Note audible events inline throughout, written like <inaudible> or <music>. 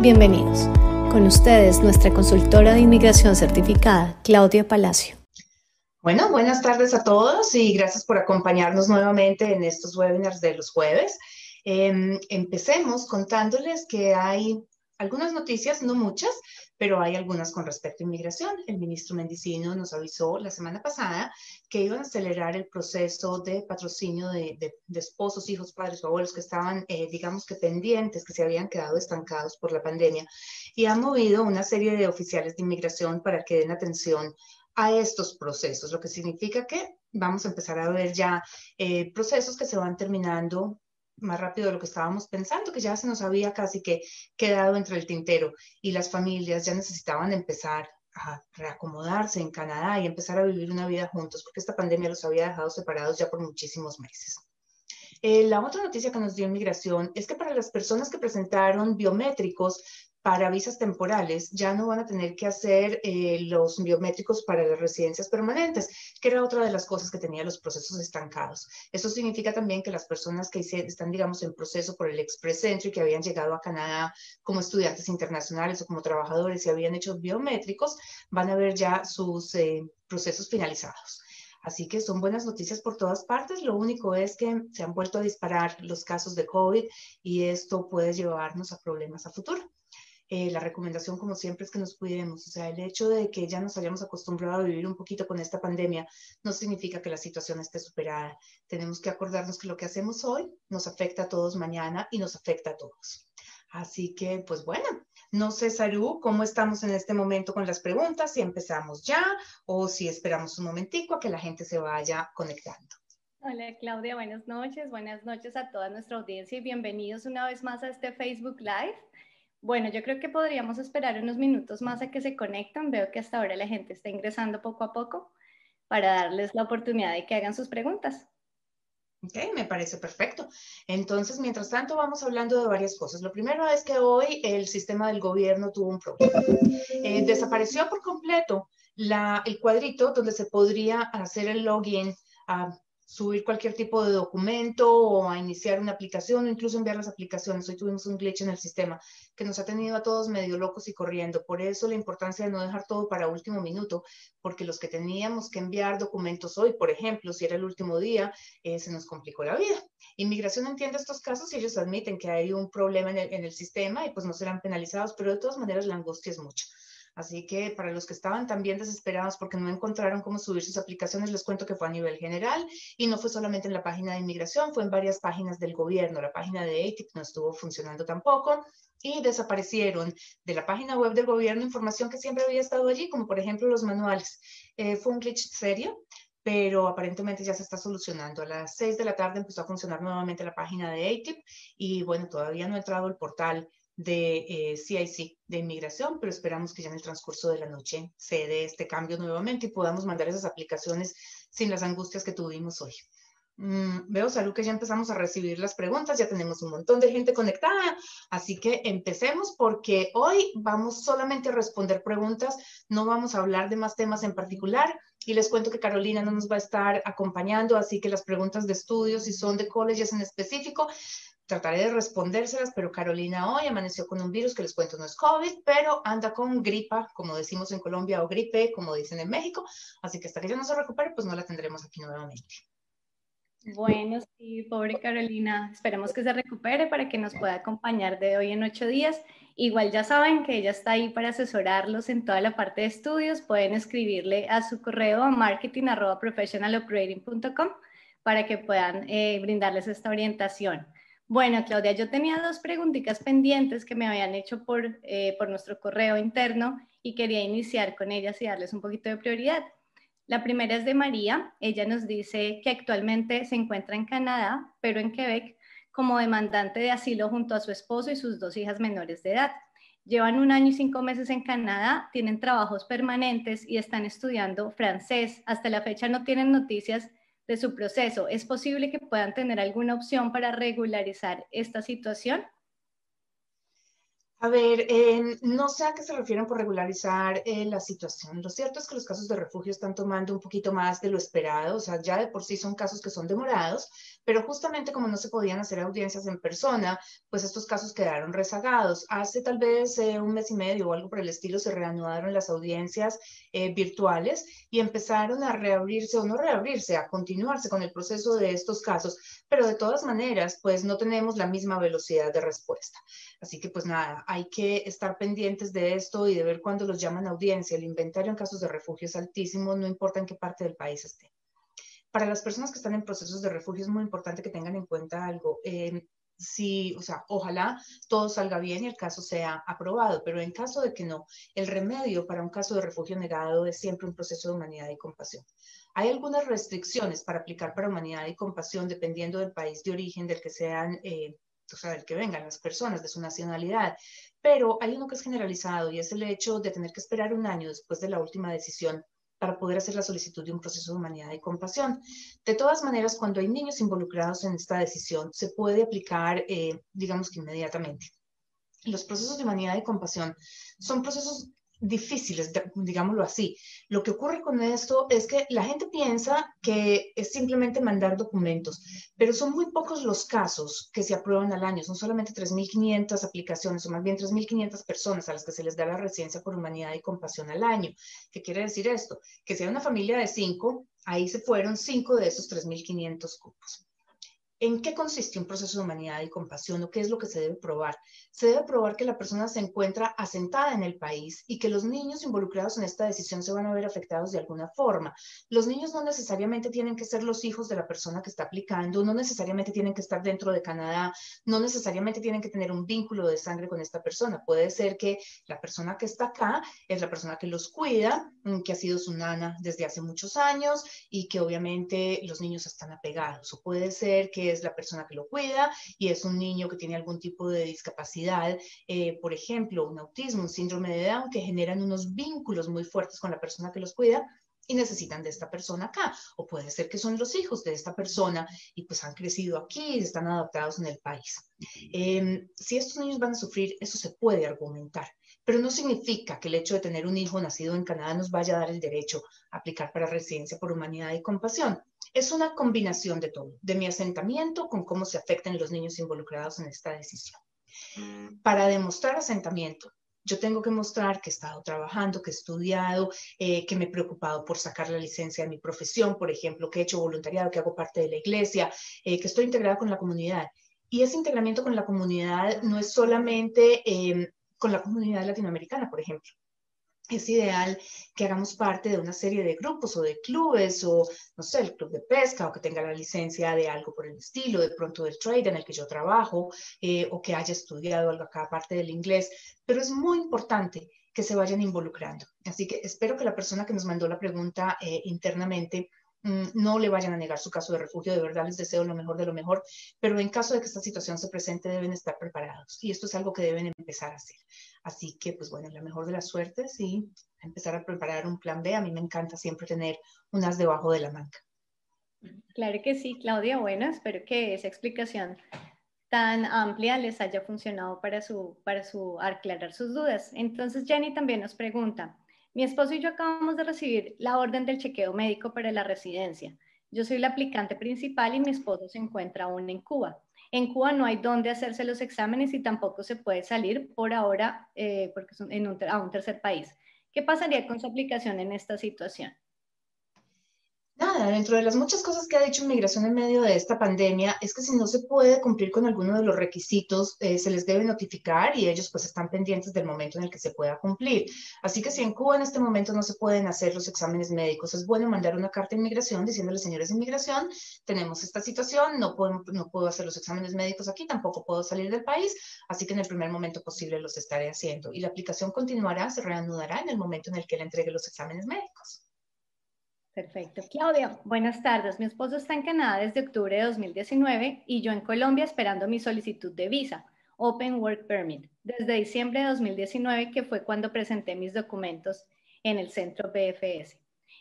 Bienvenidos. Con ustedes, nuestra consultora de inmigración certificada, Claudia Palacio. Bueno, buenas tardes a todos y gracias por acompañarnos nuevamente en estos webinars de los jueves. Em, empecemos contándoles que hay algunas noticias, no muchas, pero hay algunas con respecto a inmigración. El ministro Mendicino nos avisó la semana pasada que iban a acelerar el proceso de patrocinio de, esposos, hijos, padres o abuelos que estaban, eh, digamos que pendientes, que se habían quedado estancados por la pandemia, y ha movido una serie de oficiales de inmigración para que den atención a estos procesos, lo que significa que vamos a empezar a ver ya eh, procesos que se van terminando más rápido de lo que estábamos pensando, que ya se nos había casi que quedado entre el tintero y las familias ya necesitaban empezar a reacomodarse en Canadá y empezar a vivir una vida juntos, porque esta pandemia los había dejado separados ya por muchísimos meses. Eh, la otra noticia que nos dio inmigración es que para las personas que presentaron biométricos para visas temporales ya no van a tener que hacer eh, los biométricos para las residencias permanentes, que era otra de las cosas que tenía los procesos estancados. Eso significa también que las personas que están, digamos, en proceso por el Express Entry, que habían llegado a Canadá como estudiantes internacionales o como trabajadores y habían hecho biométricos, van a ver ya sus eh, procesos finalizados. Así que son buenas noticias por todas partes. Lo único es que se han vuelto a disparar los casos de COVID y esto puede llevarnos a problemas a futuro. Eh, la recomendación, como siempre, es que nos cuidemos. O sea, el hecho de que ya nos hayamos acostumbrado a vivir un poquito con esta pandemia no significa que la situación esté superada. Tenemos que acordarnos que lo que hacemos hoy nos afecta a todos mañana y nos afecta a todos. Así que, pues bueno, no sé, Saru, cómo estamos en este momento con las preguntas, si empezamos ya o si esperamos un momentico a que la gente se vaya conectando. Hola Claudia, buenas noches, buenas noches a toda nuestra audiencia y bienvenidos una vez más a este Facebook Live. Bueno, yo creo que podríamos esperar unos minutos más a que se conecten. Veo que hasta ahora la gente está ingresando poco a poco para darles la oportunidad de que hagan sus preguntas. Ok, me parece perfecto. Entonces, mientras tanto, vamos hablando de varias cosas. Lo primero es que hoy el sistema del gobierno tuvo un problema. Eh, desapareció por completo el cuadrito donde se podría hacer el login a subir cualquier tipo de documento o a iniciar una aplicación o incluso enviar las aplicaciones. Hoy tuvimos un glitch en el sistema que nos ha tenido a todos medio locos y corriendo. Por eso la importancia de no dejar todo para último minuto, porque los que teníamos que enviar documentos hoy, por ejemplo, si era el último día, eh, se nos complicó la vida. Inmigración entiende estos casos y ellos admiten que hay un problema en el, en el sistema y pues no serán penalizados, pero de todas maneras la angustia es mucha. Así que para los que estaban también desesperados porque no encontraron cómo subir sus aplicaciones, les cuento que fue a nivel general y no fue solamente en la página de inmigración, fue en varias páginas del gobierno. La página de ATIP no estuvo funcionando tampoco y desaparecieron de la página web del gobierno información que siempre había estado allí, como por ejemplo los manuales. Eh, fue un glitch serio, pero aparentemente ya se está solucionando. A las 6 de la tarde empezó a funcionar nuevamente la página de ATIP y bueno, todavía no ha entrado el portal de CIC eh, de inmigración, pero esperamos que ya en el transcurso de la noche se dé este cambio nuevamente y podamos mandar esas aplicaciones sin las angustias que tuvimos hoy. Mm, veo, Salud, que ya empezamos a recibir las preguntas, ya tenemos un montón de gente conectada, así que empecemos porque hoy vamos solamente a responder preguntas, no vamos a hablar de más temas en particular y les cuento que Carolina no nos va a estar acompañando, así que las preguntas de estudios, si son de colleges en específico, trataré de respondérselas, pero Carolina hoy amaneció con un virus que les cuento no es COVID, pero anda con gripa, como decimos en Colombia, o gripe, como dicen en México. Así que hasta que ella no se recupere, pues no la tendremos aquí nuevamente. Bueno, sí, pobre Carolina. Esperemos que se recupere para que nos pueda acompañar de hoy en ocho días. Igual ya saben que ella está ahí para asesorarlos en toda la parte de estudios. Pueden escribirle a su correo a marketing.professionaloperating.com para que puedan eh, brindarles esta orientación. Bueno, Claudia, yo tenía dos preguntitas pendientes que me habían hecho por, eh, por nuestro correo interno y quería iniciar con ellas y darles un poquito de prioridad. La primera es de María. Ella nos dice que actualmente se encuentra en Canadá, pero en Quebec, como demandante de asilo junto a su esposo y sus dos hijas menores de edad. Llevan un año y cinco meses en Canadá, tienen trabajos permanentes y están estudiando francés. Hasta la fecha no tienen noticias de su proceso. ¿Es posible que puedan tener alguna opción para regularizar esta situación? A ver, eh, no sé a qué se refieren por regularizar eh, la situación. Lo cierto es que los casos de refugio están tomando un poquito más de lo esperado, o sea, ya de por sí son casos que son demorados, pero justamente como no se podían hacer audiencias en persona, pues estos casos quedaron rezagados. Hace tal vez eh, un mes y medio o algo por el estilo se reanudaron las audiencias eh, virtuales y empezaron a reabrirse o no reabrirse, a continuarse con el proceso de estos casos, pero de todas maneras, pues no tenemos la misma velocidad de respuesta. Así que pues nada, hay que estar pendientes de esto y de ver cuándo los llaman a audiencia. El inventario en casos de refugio es altísimo, no importa en qué parte del país esté para las personas que están en procesos de refugio es muy importante que tengan en cuenta algo. Eh, si, o sea, ojalá todo salga bien y el caso sea aprobado, pero en caso de que no, el remedio para un caso de refugio negado es siempre un proceso de humanidad y compasión. Hay algunas restricciones para aplicar para humanidad y compasión dependiendo del país de origen del que sean, eh, o sea, del que vengan las personas, de su nacionalidad, pero hay uno que es generalizado y es el hecho de tener que esperar un año después de la última decisión para poder hacer la solicitud de un proceso de humanidad y compasión. De todas maneras, cuando hay niños involucrados en esta decisión, se puede aplicar, eh, digamos que inmediatamente. Los procesos de humanidad y compasión son procesos difíciles, digámoslo así. Lo que ocurre con esto es que la gente piensa que es simplemente mandar documentos, pero son muy pocos los casos que se aprueban al año. Son solamente 3.500 aplicaciones, o más bien 3.500 personas a las que se les da la residencia por humanidad y compasión al año. ¿Qué quiere decir esto? Que si hay una familia de cinco, ahí se fueron cinco de esos 3.500 cupos. ¿En qué consiste un proceso de humanidad y compasión o qué es lo que se debe probar? Se debe probar que la persona se encuentra asentada en el país y que los niños involucrados en esta decisión se van a ver afectados de alguna forma. Los niños no necesariamente tienen que ser los hijos de la persona que está aplicando, no necesariamente tienen que estar dentro de Canadá, no necesariamente tienen que tener un vínculo de sangre con esta persona. Puede ser que la persona que está acá es la persona que los cuida, mm, que ha sido su nana desde hace muchos años y que obviamente los niños están apegados. O puede ser que es la persona que lo cuida y es un niño que tiene algún tipo de discapacidad, eh, por ejemplo, un autismo, un síndrome de Down, que generan unos vínculos muy fuertes con la persona que los cuida y necesitan de esta persona acá. O puede ser que son los hijos de esta persona y pues han crecido aquí y están adaptados en el país. Em, si estos niños van a sufrir, eso se puede argumentar, pero no significa que el hecho de tener un hijo nacido en Canadá nos vaya a dar el derecho a aplicar para residencia por humanidad y compasión. Es una combinación de todo, de mi asentamiento con cómo se afectan los niños involucrados en esta decisión. Mm. Para demostrar asentamiento, yo tengo que mostrar que he estado trabajando, que he estudiado, eh, que me he preocupado por sacar la licencia de mi profesión, por ejemplo, que he hecho voluntariado, que hago parte de la iglesia, eh, que estoy integrada con la comunidad. Y ese integramiento con la comunidad no es solamente em, con la comunidad latinoamericana, por ejemplo es ideal que hagamos parte de una serie de grupos o de clubes o, no sé, el club de pesca o que tenga la licencia de algo por el estilo, de pronto del trade en el que yo trabajo eh, o que haya estudiado algo acá aparte del inglés, pero es muy importante que se vayan involucrando. Así que espero que la persona que nos mandó la pregunta eh, internamente no le vayan a negar su caso de refugio, de verdad les deseo lo mejor de lo mejor, pero en caso de que esta situación se presente deben estar preparados y esto es algo que deben empezar a hacer. Así que, pues bueno, la mejor de las suertes y empezar a preparar un plan B. A mí me encanta siempre tener unas debajo de la manga. Claro que sí, Claudia. Bueno, espero que esa explicación tan amplia les haya funcionado para, su, para su aclarar sus dudas. Entonces, Jenny también nos pregunta, mi esposo y yo acabamos de recibir la orden del chequeo médico para la residencia. Yo soy la aplicante principal y mi esposo se encuentra aún en Cuba. En Cuba no hay dónde hacerse los exámenes y tampoco se puede salir por ahora eh, porque son en a un tercer país. ¿Qué pasaría con su aplicación en esta situación? Nada, dentro de las muchas cosas que ha dicho Inmigración en medio de esta pandemia es que si no se puede cumplir con alguno de los requisitos, eh, se les debe notificar y ellos pues están pendientes del momento en el que se pueda cumplir. Así que si en Cuba en este momento no se pueden hacer los exámenes médicos, es bueno mandar una carta de inmigración diciéndole, señores de inmigración, tenemos esta situación, no puedo, no puedo hacer los exámenes médicos aquí, tampoco puedo salir del país, así que en el primer momento posible los estaré haciendo. Y la aplicación continuará, se reanudará en el momento en el que le entregue los exámenes médicos. Perfecto. Claudia, buenas tardes. Mi esposo está en Canadá desde octubre de 2019 y yo en Colombia esperando mi solicitud de visa, Open Work Permit, desde diciembre de 2019, que fue cuando presenté mis documentos en el centro BFS.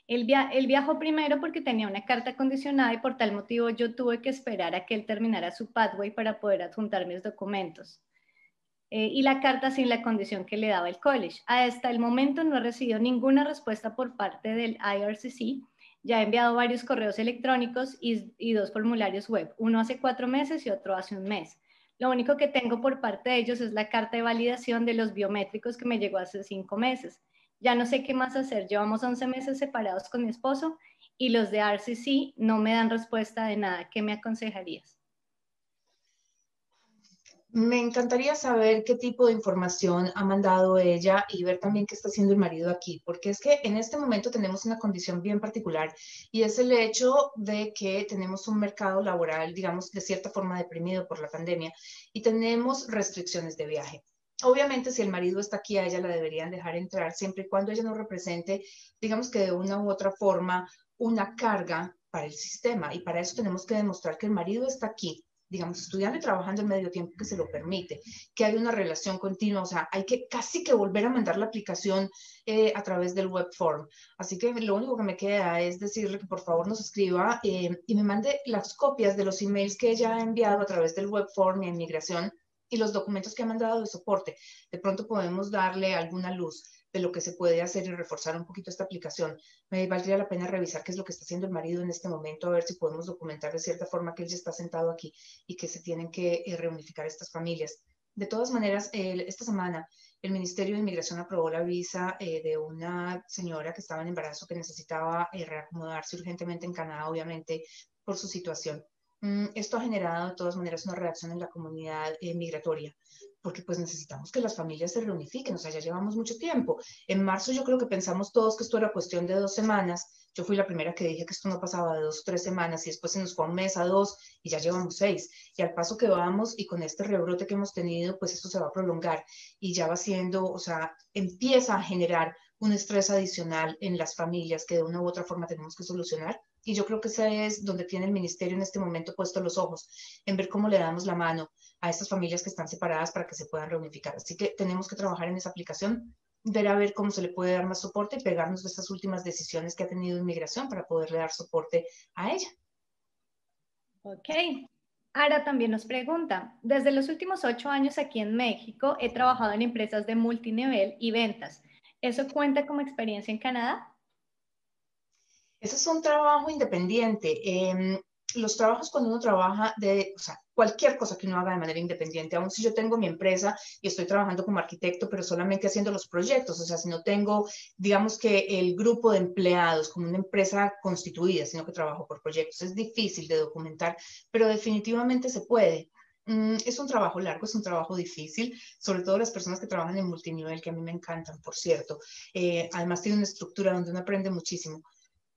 Él, viajó primero porque tenía una carta condicionada y por tal motivo yo tuve que esperar a que él terminara su pathway para poder adjuntar mis documentos. Eh, y la carta sin la condición que le daba el college. Hasta el momento no he recibido ninguna respuesta por parte del IRCC Ya he enviado varios correos electrónicos y, dos formularios web, uno hace cuatro meses y otro hace un mes. Lo único que tengo por parte de ellos es la carta de validación de los biométricos que me llegó hace cinco meses. Ya no sé qué más hacer. Llevamos 11 meses separados con mi esposo y los de RCC no me dan respuesta de nada. ¿Qué me aconsejarías? Me encantaría saber qué tipo de información ha mandado ella y ver también qué está haciendo el marido aquí, porque es que en este momento tenemos una condición bien particular y es el hecho de que tenemos un mercado laboral, digamos, de cierta forma deprimido por la pandemia y tenemos restricciones de viaje. Obviamente, si el marido está aquí, a ella la deberían dejar entrar siempre y cuando ella no represente, digamos que de una u otra forma, una carga para el sistema. Y para eso tenemos que demostrar que el marido está aquí, digamos, estudiando y trabajando en medio tiempo que se lo permite, que hay una relación continua, o sea, hay que casi que volver a mandar la aplicación eh, a través del web form. Así que lo único que me queda es decirle que por favor nos escriba eh, y me mande las copias de los emails que ella ha enviado a través del web form y en migración y los documentos que ha mandado de soporte. De pronto podemos darle alguna luz de lo que se puede hacer y reforzar un poquito esta aplicación. Me valdría la pena revisar qué es lo que está haciendo el marido en este momento, a ver si podemos documentar de cierta forma que él ya está sentado aquí y que se tienen que eh, reunificar estas familias. De todas maneras, esta semana el Ministerio de Inmigración aprobó la visa eh, de una señora que estaba en embarazo que necesitaba eh, reacomodarse urgentemente en Canadá, obviamente, por su situación. Mm, esto ha generado de todas maneras una reacción en la comunidad eh, migratoria, porque pues necesitamos que las familias se reunifiquen, o sea, ya llevamos mucho tiempo. En marzo yo creo que pensamos todos que esto era cuestión de dos semanas, yo fui la primera que dije que esto no pasaba de dos o tres semanas y después se nos fue un mes a dos y ya llevamos seis. Y al paso que vamos y con este rebrote que hemos tenido, pues esto se va a prolongar y ya va siendo, o sea, empieza a generar un estrés adicional en las familias que de una u otra forma tenemos que solucionar y yo creo que ese es donde tiene el ministerio en este momento puesto los ojos, en ver cómo le damos la mano a estas familias que están separadas para que se puedan reunificar. Así que tenemos que trabajar en esa aplicación, ver a ver cómo se le puede dar más soporte y pegarnos de estas últimas decisiones que ha tenido inmigración para poderle dar soporte a ella. Ok. Ara también nos pregunta, desde los últimos ocho años aquí en México he trabajado en empresas de multinivel y ventas. ¿Eso cuenta como experiencia en Canadá? Ese es un trabajo independiente. Em, los trabajos cuando uno trabaja de, o sea, cualquier cosa que uno haga de manera independiente, aun si yo tengo mi empresa y estoy trabajando como arquitecto, pero solamente haciendo los proyectos, o sea, si no tengo, digamos que el grupo de empleados como una empresa constituida, sino que trabajo por proyectos, es difícil de documentar, pero definitivamente se puede. Mm, es un trabajo largo, es un trabajo difícil, sobre todo las personas que trabajan en multinivel, que a mí me encantan, por cierto. Eh, además tiene una estructura donde uno aprende muchísimo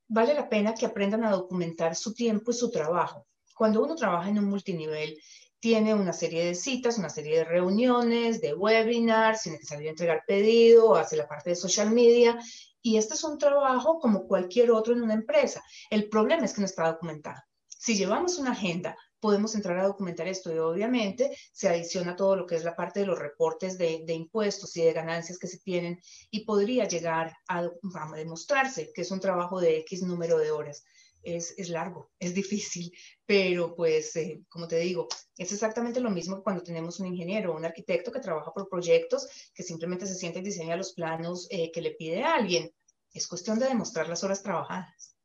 vale la pena que aprendan a documentar su tiempo y su trabajo. Cuando uno trabaja en un multinivel, tiene una serie de citas, una serie de reuniones, de webinars, tiene que salir a entregar pedido, hace la parte de social media, y este es un trabajo como cualquier otro en una empresa. El problema es que no está documentado. Si llevamos una agenda podemos entrar a documentar esto y obviamente se adiciona todo lo que es la parte de los reportes de, impuestos y de ganancias que se tienen y podría llegar a, demostrarse que es un trabajo de X número de horas. Es, largo, es difícil, pero pues, eh, como te digo, es exactamente lo mismo que cuando tenemos un ingeniero o un arquitecto que trabaja por proyectos, que simplemente se siente y diseña los planos eh, que le pide a alguien. Es cuestión de demostrar las horas trabajadas.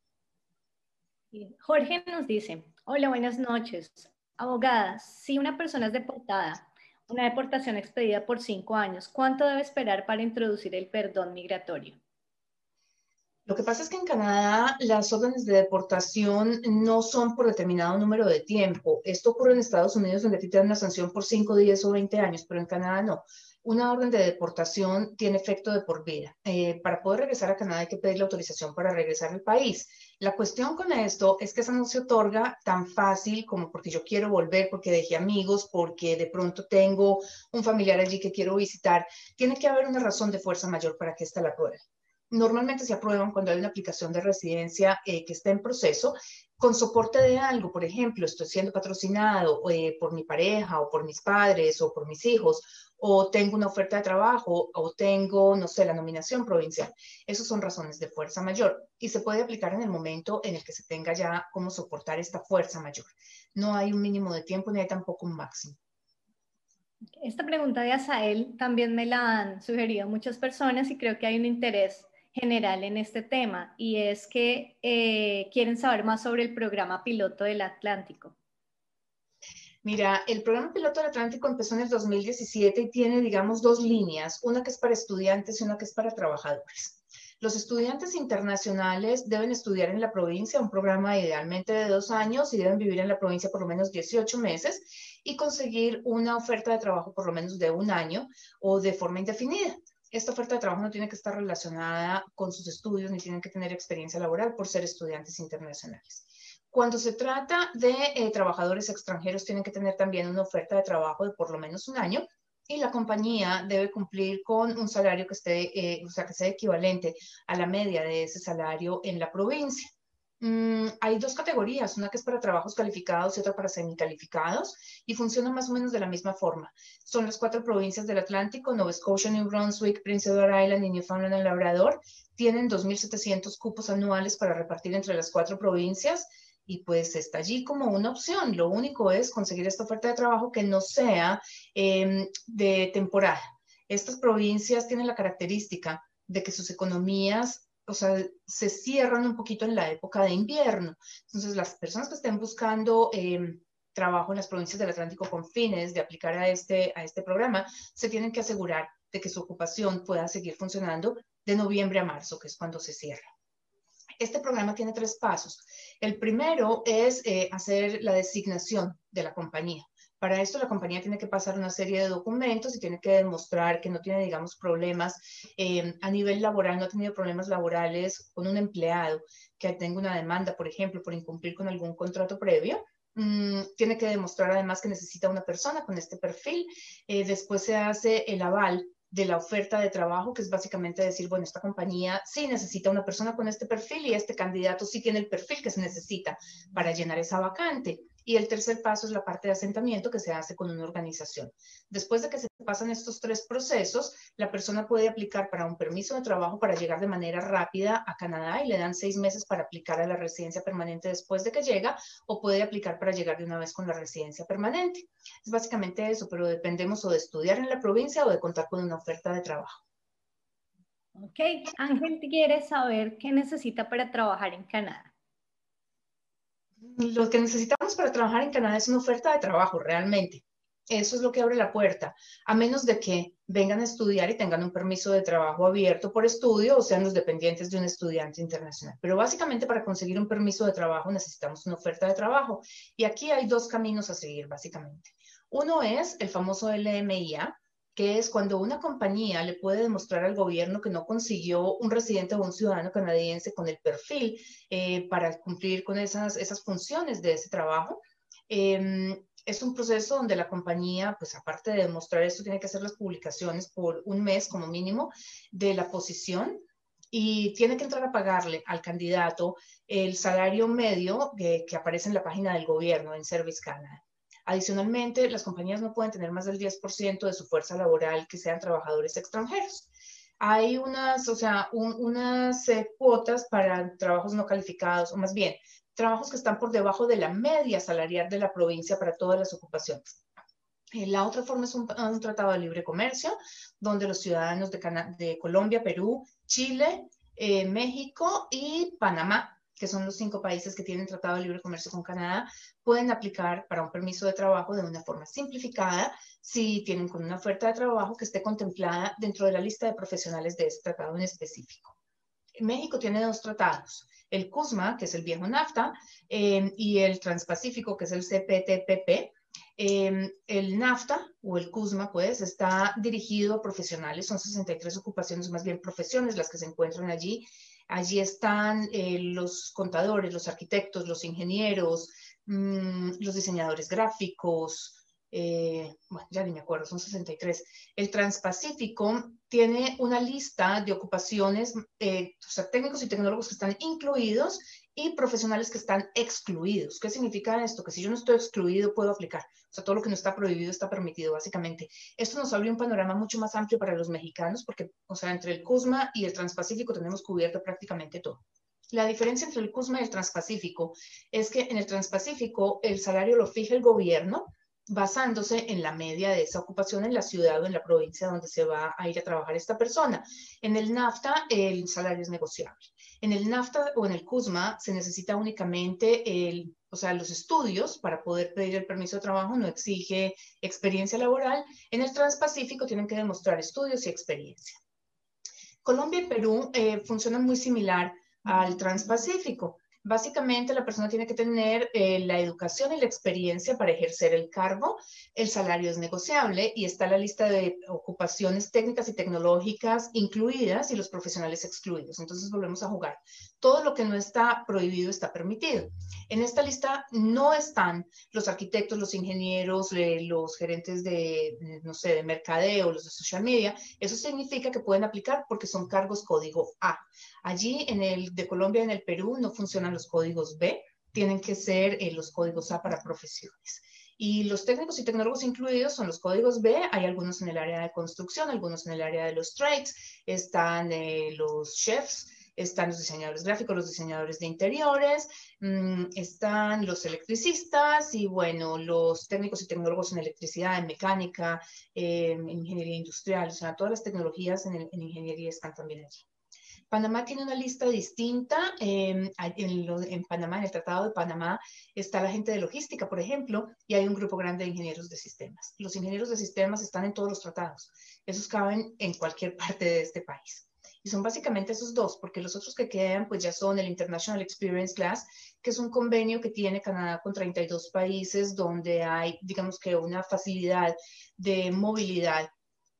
Jorge nos dice, hola, buenas noches. Abogada, si una persona es deportada, una deportación expedida por cinco años, ¿cuánto debe esperar para introducir el perdón migratorio? Lo que pasa es que en Canadá las órdenes de deportación no son por determinado número de tiempo. Esto ocurre en Estados Unidos donde te dan una sanción por 5, 10 o 20 años, pero en Canadá no una orden de deportación tiene efecto de por vida. Eh, para poder regresar a Canadá hay que pedir la autorización para regresar al país. La cuestión con esto es que esa no se otorga tan fácil como porque yo quiero volver, porque dejé amigos, porque de pronto tengo un familiar allí que quiero visitar. Tiene que haber una razón de fuerza mayor para que ésta la. Normalmente se aprueban cuando hay una aplicación de residencia eh, que está en proceso con soporte de algo, por ejemplo, estoy siendo patrocinado eh, por mi pareja o por mis padres o por mis hijos, o tengo una oferta de trabajo, o tengo, no sé, la nominación provincial. Esas son razones de fuerza mayor y se puede aplicar en el momento en el que se tenga ya cómo soportar esta fuerza mayor. No hay un mínimo de tiempo ni tampoco un máximo. Esta pregunta de Asael también me la han sugerido muchas personas y creo que hay un interés general en este tema y es que eh, quieren saber más sobre el programa piloto del Atlántico. Mira, el programa piloto del Atlántico empezó en el 2017 y tiene, digamos, dos líneas, una que es para estudiantes y una que es para trabajadores. Los estudiantes internacionales deben estudiar en la provincia un programa idealmente de dos años y deben vivir en la provincia por lo menos 18 meses y conseguir una oferta de trabajo por lo menos de un año o de forma indefinida. Esta oferta de trabajo no tiene que estar relacionada con sus estudios ni tienen que tener experiencia laboral por ser estudiantes internacionales. Cuando se trata de eh, trabajadores extranjeros, tienen que tener también una oferta de trabajo de por lo menos un año y la compañía debe cumplir con un salario que esté, eh, o sea, que sea equivalente a la media de ese salario en la provincia. Mm, hay dos categorías, una que es para trabajos calificados y otra para semicalificados, y funciona más o menos de la misma forma. Son las cuatro provincias del Atlántico, Nova Scotia, New Brunswick, Prince Edward Island y Newfoundland y Labrador. Tienen 2.700 cupos anuales para repartir entre las cuatro provincias y pues está allí como una opción. Lo único es conseguir esta oferta de trabajo que no sea em, de temporada. Estas provincias tienen la característica de que sus economías o sea, se cierran un poquito en la época de invierno. Entonces, las personas que estén buscando em, trabajo en las provincias del Atlántico con fines de aplicar a este, a este programa, se tienen que asegurar de que su ocupación pueda seguir funcionando de noviembre a marzo, que es cuando se cierra. Este programa tiene tres pasos. El primero es eh, hacer la designación de la compañía. Para esto la compañía tiene que pasar una serie de documentos y tiene que demostrar que no tiene, digamos, problemas eh, a nivel laboral, no ha tenido problemas laborales con un empleado que tenga una demanda, por ejemplo, por incumplir con algún contrato previo. Mm, tiene que demostrar además que necesita una persona con este perfil. Eh, después se hace el aval de la oferta de trabajo, que es básicamente decir, bueno, esta compañía sí necesita una persona con este perfil y este candidato sí tiene el perfil que se necesita para llenar esa vacante. Y el tercer paso es la parte de asentamiento que se hace con una organización. Después de que se pasan estos tres procesos, la persona puede aplicar para un permiso de trabajo para llegar de manera rápida a Canadá y le dan seis meses para aplicar a la residencia permanente después de que llega o puede aplicar para llegar de una vez con la residencia permanente. Es básicamente eso, pero dependemos o de estudiar en la provincia o de contar con una oferta de trabajo. Ok, Ángel quiere saber qué necesita para trabajar en Canadá lo que necesitamos para trabajar en Canadá es una oferta de trabajo realmente. Eso es lo que abre la puerta, a menos de que vengan a estudiar y tengan un permiso de trabajo abierto por estudio o sean los dependientes de un estudiante internacional. Pero básicamente para conseguir un permiso de trabajo necesitamos una oferta de trabajo. Y aquí hay dos caminos a seguir, básicamente. Uno es el famoso LMIA, que es cuando una compañía le puede demostrar al gobierno que no consiguió un residente o un ciudadano canadiense con el perfil eh, para cumplir con esas, esas funciones de ese trabajo. Em, es un proceso donde la compañía, pues aparte de demostrar esto, tiene que hacer las publicaciones por un mes como mínimo de la posición y tiene que entrar a pagarle al candidato el salario medio que aparece en la página del gobierno en Service Canada. Adicionalmente, las compañías no pueden tener más del 10% de su fuerza laboral que sean trabajadores extranjeros. Hay unas, o sea, unas eh, cuotas para trabajos no calificados, o más bien, trabajos que están por debajo de la media salarial de la provincia para todas las ocupaciones. Eh, la otra forma es un, tratado de libre comercio, donde los ciudadanos de, Colombia, Perú, Chile, eh, México y Panamá que son los cinco países que tienen tratado de libre comercio con Canadá, pueden aplicar para un permiso de trabajo de una forma simplificada si tienen con una oferta de trabajo que esté contemplada dentro de la lista de profesionales de ese tratado en específico. México tiene dos tratados, el CUSMA, que es el viejo NAFTA, eh, y el Transpacífico, que es el CPTPP. Eh, el NAFTA o el CUSMA, pues, está dirigido a profesionales, son 63 ocupaciones, más bien profesiones las que se encuentran allí Allí están eh, los contadores, los arquitectos, los ingenieros, mm, los diseñadores gráficos, eh, bueno, ya ni me acuerdo, son 63. El Transpacífico tiene una lista de ocupaciones, eh, o sea, técnicos y tecnólogos que están incluidos y profesionales que están excluidos. ¿Qué significa esto? Que si yo no estoy excluido, puedo aplicar. O sea, todo lo que no está prohibido está permitido, básicamente. Esto nos abre un panorama mucho más amplio para los mexicanos, porque, o sea, entre el CUSMA y el Transpacífico tenemos cubierto prácticamente todo. La diferencia entre el CUSMA y el Transpacífico es que en el Transpacífico el salario lo fija el gobierno basándose en la media de esa ocupación en la ciudad o en la provincia donde se va a ir a trabajar esta persona. En el NAFTA el salario es negociable. En el NAFTA o en el CUSMA se necesita únicamente el, o sea, los estudios para poder pedir el permiso de trabajo, no exige experiencia laboral. En el Transpacífico tienen que demostrar estudios y experiencia. Colombia y Perú eh, funcionan muy similar al Transpacífico. Básicamente, la persona tiene que tener eh, la educación y la experiencia para ejercer el cargo. El salario es negociable y está la lista de ocupaciones técnicas y tecnológicas incluidas y los profesionales excluidos. Entonces, volvemos a jugar. Todo lo que no está prohibido está permitido. En esta lista no están los arquitectos, los ingenieros, eh, los gerentes de, no sé, de mercadeo, los de social media. Eso significa que pueden aplicar porque son cargos código A. Allí en el de Colombia en el Perú no funcionan los códigos B, tienen que ser eh, los códigos A para profesiones. Y los técnicos y tecnólogos incluidos son los códigos B, hay algunos en el área de construcción, algunos en el área de los trades, están eh, los chefs, están los diseñadores gráficos, los diseñadores de interiores, mm, están los electricistas y bueno, los técnicos y tecnólogos en electricidad, en mecánica, en ingeniería industrial, o sea, todas las tecnologías en, en ingeniería están también allí. Panamá tiene una lista distinta. Em, en, Panamá, en el Tratado de Panamá, está la gente de logística, por ejemplo, y hay un grupo grande de ingenieros de sistemas. Los ingenieros de sistemas están en todos los tratados. Esos caben en cualquier <laughs> parte de este país. Y son básicamente esos dos, porque los otros que quedan, pues ya son el International Experience Class, que es un convenio que tiene Canadá con 32 países, donde hay, digamos que, una facilidad de movilidad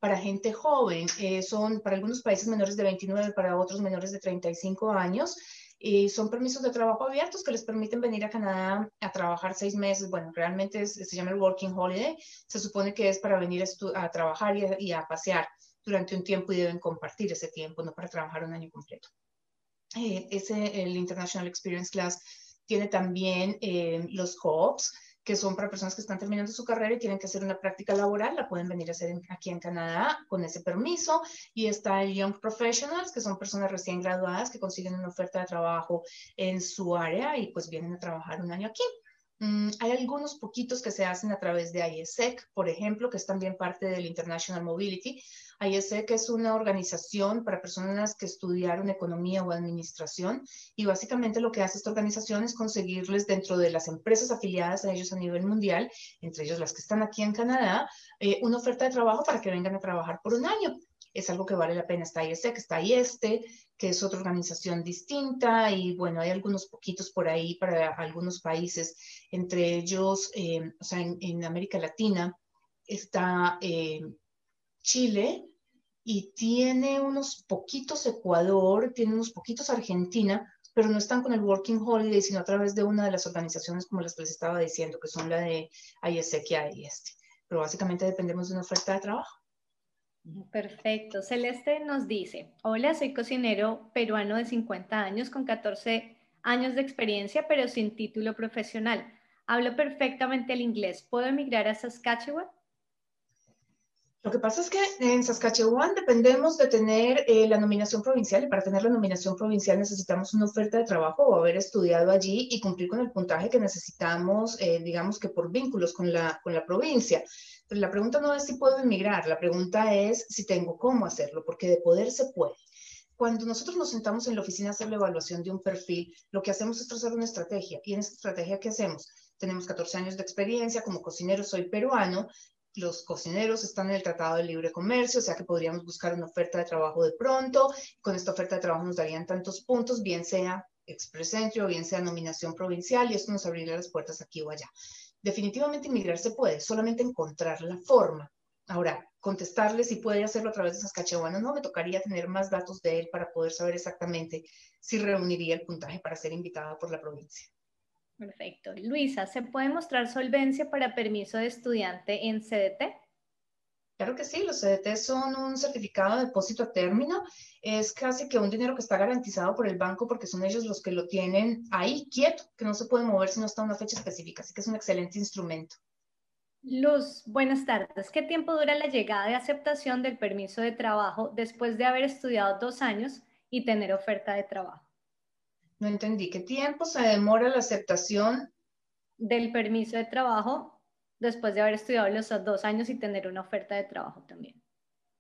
para gente joven, eh, son para algunos países menores de 29, para otros menores de 35 años. Y son permisos de trabajo abiertos que les permiten venir a Canadá a trabajar seis meses. Bueno, realmente se llama el Working Holiday. Se supone que es para venir a, trabajar y a, pasear durante un tiempo y deben compartir ese tiempo, no para trabajar un año completo. Eh, ese, el International Experience Class tiene también eh, los co-ops, que son para personas que están terminando su carrera y tienen que hacer una práctica laboral, la pueden venir a hacer aquí en Canadá con ese permiso. Y está el Young Professionals, que son personas recién graduadas que consiguen una oferta de trabajo en su área y pues vienen a trabajar un año aquí. Mm, hay algunos poquitos que se hacen a través de ISEC, por ejemplo, que es también parte del International Mobility. ISEC es una organización para personas que estudiaron economía o administración y básicamente lo que hace esta organización es conseguirles dentro de las empresas afiliadas a ellos a nivel mundial, entre ellos las que están aquí en Canadá, eh, una oferta de trabajo para que vengan a trabajar por un año es algo que vale la pena. Está ISEC, está IESTE, que es otra organización distinta, y bueno, hay algunos poquitos por ahí para algunos países, entre ellos, eh, o sea, en, América Latina está eh, Chile y tiene unos poquitos Ecuador, tiene unos poquitos Argentina, pero no están con el Working Holiday, sino a través de una de las organizaciones como las que les estaba diciendo, que son la de ISEC y IESTE. Pero básicamente dependemos de una oferta de trabajo. Perfecto. Celeste nos dice, hola, soy cocinero peruano de 50 años con 14 años de experiencia, pero sin título profesional. Hablo perfectamente el inglés. ¿Puedo emigrar a Saskatchewan? Lo que pasa es que en Saskatchewan dependemos de tener eh, la nominación provincial y para tener la nominación provincial necesitamos una oferta de trabajo o haber estudiado allí y cumplir con el puntaje que necesitamos, eh, digamos que por vínculos con la, con la provincia. Pero la pregunta no es si puedo emigrar, la pregunta es si tengo cómo hacerlo, porque de poder se puede. Cuando nosotros nos sentamos en la oficina a hacer la evaluación de un perfil, lo que hacemos es trazar una estrategia. ¿Y en esa estrategia qué hacemos? Tenemos 14 años de experiencia, como cocinero soy peruano, los cocineros están en el Tratado de Libre Comercio, o sea que podríamos buscar una oferta de trabajo de pronto. Con esta oferta de trabajo nos darían tantos puntos, bien sea express o bien sea nominación provincial, y esto nos abriría las puertas aquí o allá. Definitivamente inmigrar se puede, solamente encontrar la forma. Ahora, contestarle si puede hacerlo a través de Saskatchewan o no, me tocaría tener más datos de él para poder saber exactamente si reuniría el puntaje para ser invitada por la provincia. Perfecto. Luisa, ¿se puede mostrar solvencia para permiso de estudiante en CDT? Claro que sí, los CDT son un certificado de depósito a término. Es casi que un dinero que está garantizado por el banco porque son ellos los que lo tienen ahí quieto, que no se puede mover si no está una fecha específica. Así que es un excelente instrumento. Luz, buenas tardes. ¿Qué tiempo dura la llegada de aceptación del permiso de trabajo después de haber estudiado dos años y tener oferta de trabajo? No entendí. ¿Qué tiempo se demora la aceptación? Del permiso de trabajo después de haber estudiado los dos años y tener una oferta de trabajo también?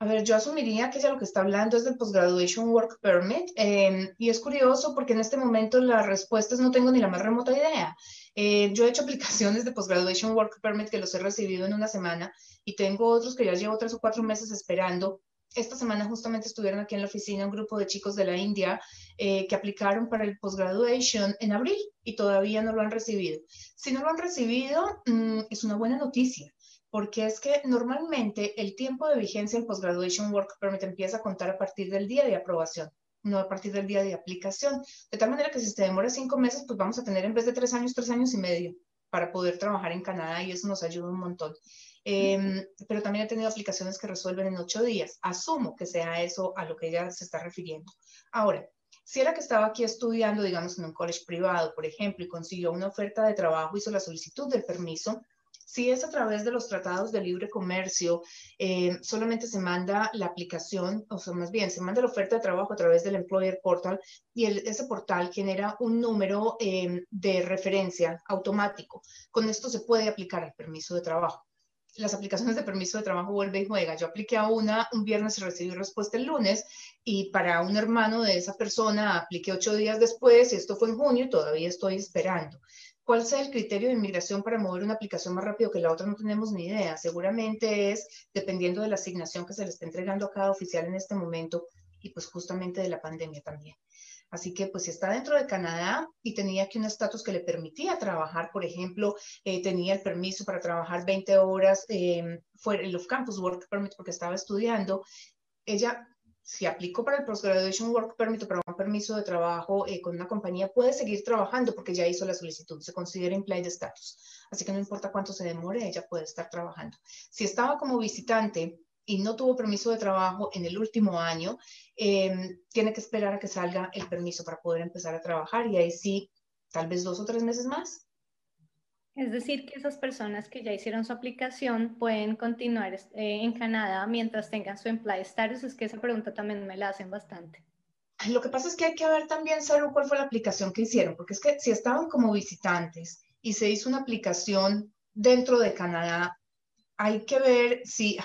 A ver, yo asumiría que ya lo que está hablando es del Postgraduation Work Permit em, y es curioso porque en este momento las respuestas no tengo ni la más remota idea. Eh, yo he hecho <laughs> aplicaciones de Postgraduation Work Permit que los he recibido en una semana y tengo otros que ya llevo tres o cuatro meses esperando esta semana justamente estuvieron aquí en la oficina un grupo de chicos de la India eh, que aplicaron para el postgraduation en abril y todavía no lo han recibido. Si no lo han recibido, mm, es una buena noticia, porque es que normalmente el tiempo de vigencia del postgraduation work permit empieza a contar a partir del día de aprobación no a partir del día de aplicación. De tal manera que si se demora cinco meses, pues vamos a tener en vez de tres años, tres años y medio para poder trabajar en Canadá y eso nos ayuda un montón. Em, pero también he tenido aplicaciones que resuelven en ocho días. Asumo que sea eso a lo que ella se está refiriendo. Ahora, si era que estaba aquí estudiando, digamos, en un college privado, por ejemplo, y consiguió una oferta de trabajo, hizo la solicitud del permiso, si es a través de los tratados de libre comercio, eh, solamente se manda la aplicación, o sea, más bien, se manda la oferta de trabajo a través del Employer Portal y ese portal genera un número em, de referencia automático. Con esto se puede aplicar el permiso de trabajo las aplicaciones de permiso de trabajo vuelve y juega. Yo apliqué a una un viernes y recibí respuesta el lunes y para un hermano de esa persona apliqué ocho días después y esto fue en junio y todavía estoy esperando. ¿Cuál sea el criterio de inmigración para mover una aplicación más rápido que la otra? No tenemos ni idea. Seguramente es dependiendo de la asignación que se le está entregando a cada oficial en este momento y pues justamente de la pandemia también. Así que pues está dentro de Canadá y tenía aquí un estatus que le permitía trabajar, por ejemplo, eh, tenía el permiso para trabajar 20 horas eh, fuera el off-campus work permit porque estaba estudiando, ella si aplicó para el Postgraduation Work Permit para un permiso de trabajo eh, con una compañía, puede seguir trabajando porque ya hizo la solicitud, se considera implied status. Así que no importa cuánto se demore, ella puede estar trabajando. Si estaba como visitante y no tuvo permiso de trabajo en el último año, em, tiene que esperar a que salga el permiso para poder empezar a trabajar y ahí sí, tal vez dos o tres meses más. Es decir, que esas personas que ya hicieron su aplicación pueden continuar eh, en Canadá mientras tengan su employee status. Es que esa pregunta también me la hacen bastante. Lo que pasa es que hay que ver también, Saru, cuál fue la aplicación que hicieron, porque es que si estaban como visitantes y se hizo una aplicación dentro de Canadá, hay que ver si,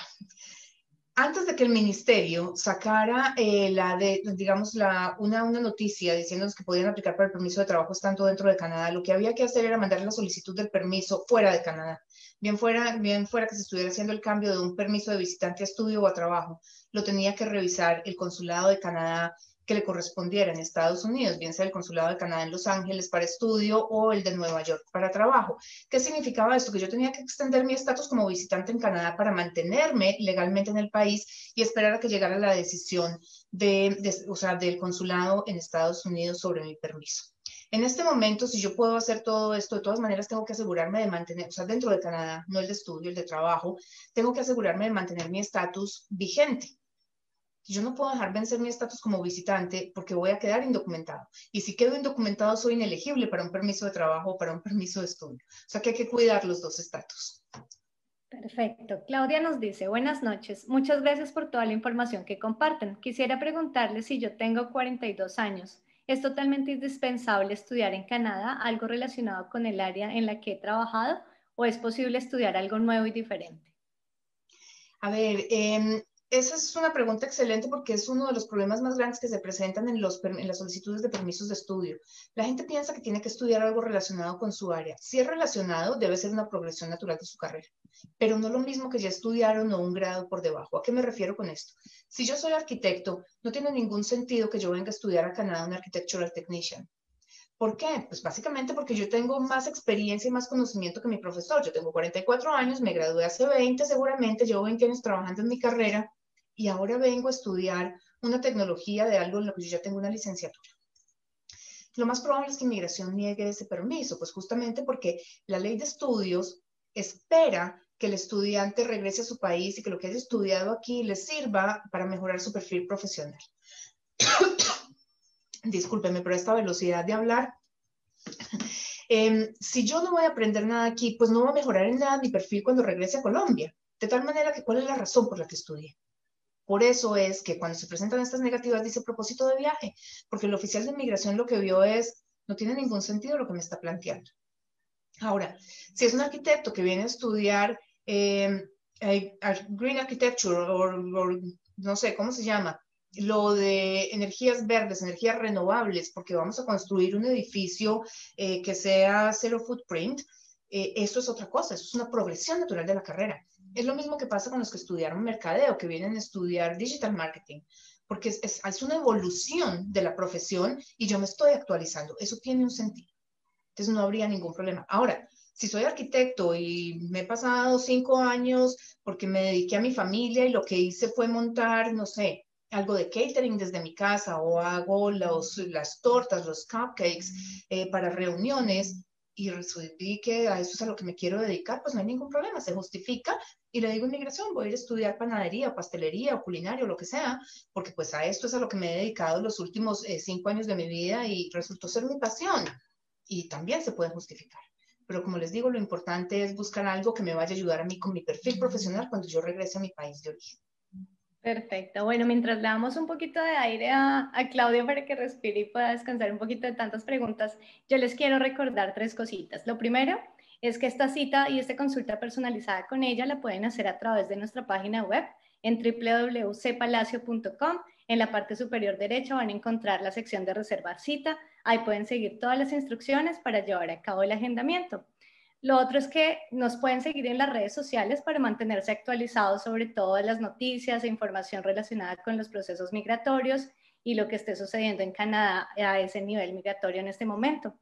antes de que el ministerio sacara eh, la digamos, la, una, una noticia diciéndonos que podían aplicar para el permiso de trabajo estando dentro de Canadá, lo que había que hacer era mandar la solicitud del permiso fuera de Canadá. Bien fuera, bien fuera que se estuviera haciendo el cambio de un permiso de visitante a estudio o a trabajo, lo tenía que revisar el consulado de Canadá que le correspondiera en Estados Unidos, bien sea el Consulado de Canadá en Los Ángeles para estudio o el de Nueva York para trabajo. ¿Qué significaba esto? Que yo tenía que extender mi estatus como visitante en Canadá para mantenerme legalmente en el país y esperar a que llegara la decisión de, o sea, del consulado en Estados Unidos sobre mi permiso. En este momento, si yo puedo hacer todo esto, de todas maneras tengo que asegurarme de mantener, o sea, dentro de Canadá, no el de estudio, el de trabajo, tengo que asegurarme de mantener mi estatus vigente yo no puedo dejar vencer mi estatus como visitante porque voy a quedar indocumentado. Y si quedo indocumentado, soy inelegible para un permiso de trabajo o para un permiso de estudio. O sea que hay que cuidar los dos estatus. Perfecto. Claudia nos dice, buenas noches. Muchas gracias por toda la información que comparten. Quisiera preguntarle si yo tengo 42 años. ¿Es totalmente indispensable estudiar en Canadá algo relacionado con el área en la que he trabajado o es posible estudiar algo nuevo y diferente? A ver, eh, esa es una pregunta excelente porque es uno de los problemas más grandes que se presentan en, los, en las solicitudes de permisos de estudio. La gente piensa que tiene que estudiar algo relacionado con su área. Si es relacionado, debe ser una progresión natural de su carrera, pero no lo mismo que ya estudiaron o un grado por debajo. ¿A qué me refiero con esto? Si yo soy arquitecto, no tiene ningún sentido que yo venga a estudiar a Canadá un architectural technician. ¿Por qué? Pues básicamente porque yo tengo más experiencia y más conocimiento que mi profesor. Yo tengo 44 años, me gradué hace 20 seguramente, llevo 20 años trabajando en mi carrera y ahora vengo a estudiar una tecnología de algo en lo que yo ya tengo una licenciatura. Lo más probable es que inmigración niegue ese permiso, pues justamente porque la ley de estudios espera que el estudiante regrese a su país y que lo que haya estudiado aquí le sirva para mejorar su perfil profesional. <coughs> Discúlpeme, pero esta velocidad de hablar. Em, si yo no voy a aprender nada aquí, pues no va a mejorar en nada mi perfil cuando regrese a Colombia. De tal manera que, ¿cuál es la razón por la que estudié? Por eso es que cuando se presentan estas negativas dice propósito de viaje, porque el oficial de inmigración lo que vio es, no tiene ningún sentido lo que me está planteando. Ahora, si es un arquitecto que viene a estudiar eh, eh, Green Architecture o no sé, ¿cómo se llama? Lo de energías verdes, energías renovables, porque vamos a construir un edificio eh, que sea cero footprint, eso es otra cosa, eso es una progresión natural de la carrera. Es lo mismo que pasa con los que estudiaron mercadeo, que vienen a estudiar digital marketing, porque es, es una evolución de la profesión y yo me estoy actualizando. Eso tiene un sentido. Entonces no habría ningún problema. Ahora, si soy arquitecto y me he pasado cinco años porque me dediqué a mi familia y lo que hice fue montar, no sé, algo de catering desde mi casa o hago los, las tortas, los cupcakes eh, para reuniones y resolví que a eso es a lo que me quiero dedicar, pues no hay ningún problema, se justifica y le digo inmigración, voy a ir a estudiar panadería, pastelería o culinario, lo que sea, porque pues a esto es a lo que me he dedicado los últimos eh, cinco años de mi vida y resultó ser mi pasión y también se puede justificar pero como les digo, lo importante es buscar algo que me vaya a ayudar a mí con mi perfil profesional cuando yo regrese a mi país de origen. Perfecto. Bueno, mientras le damos un poquito de aire a, a Claudia para que respire y pueda descansar un poquito de tantas preguntas, yo les quiero recordar tres cositas. Lo primero es que esta cita y esta consulta personalizada con ella la pueden hacer a través de nuestra página web en www.cpalacio.com. En la parte superior derecha van a encontrar la sección de reservar cita. Ahí pueden seguir todas las instrucciones para llevar a cabo el agendamiento. Lo otro es que nos pueden seguir en las redes sociales para mantenerse actualizados sobre todas las noticias e información relacionada con los procesos migratorios y lo que esté sucediendo en Canadá a ese nivel migratorio en este momento.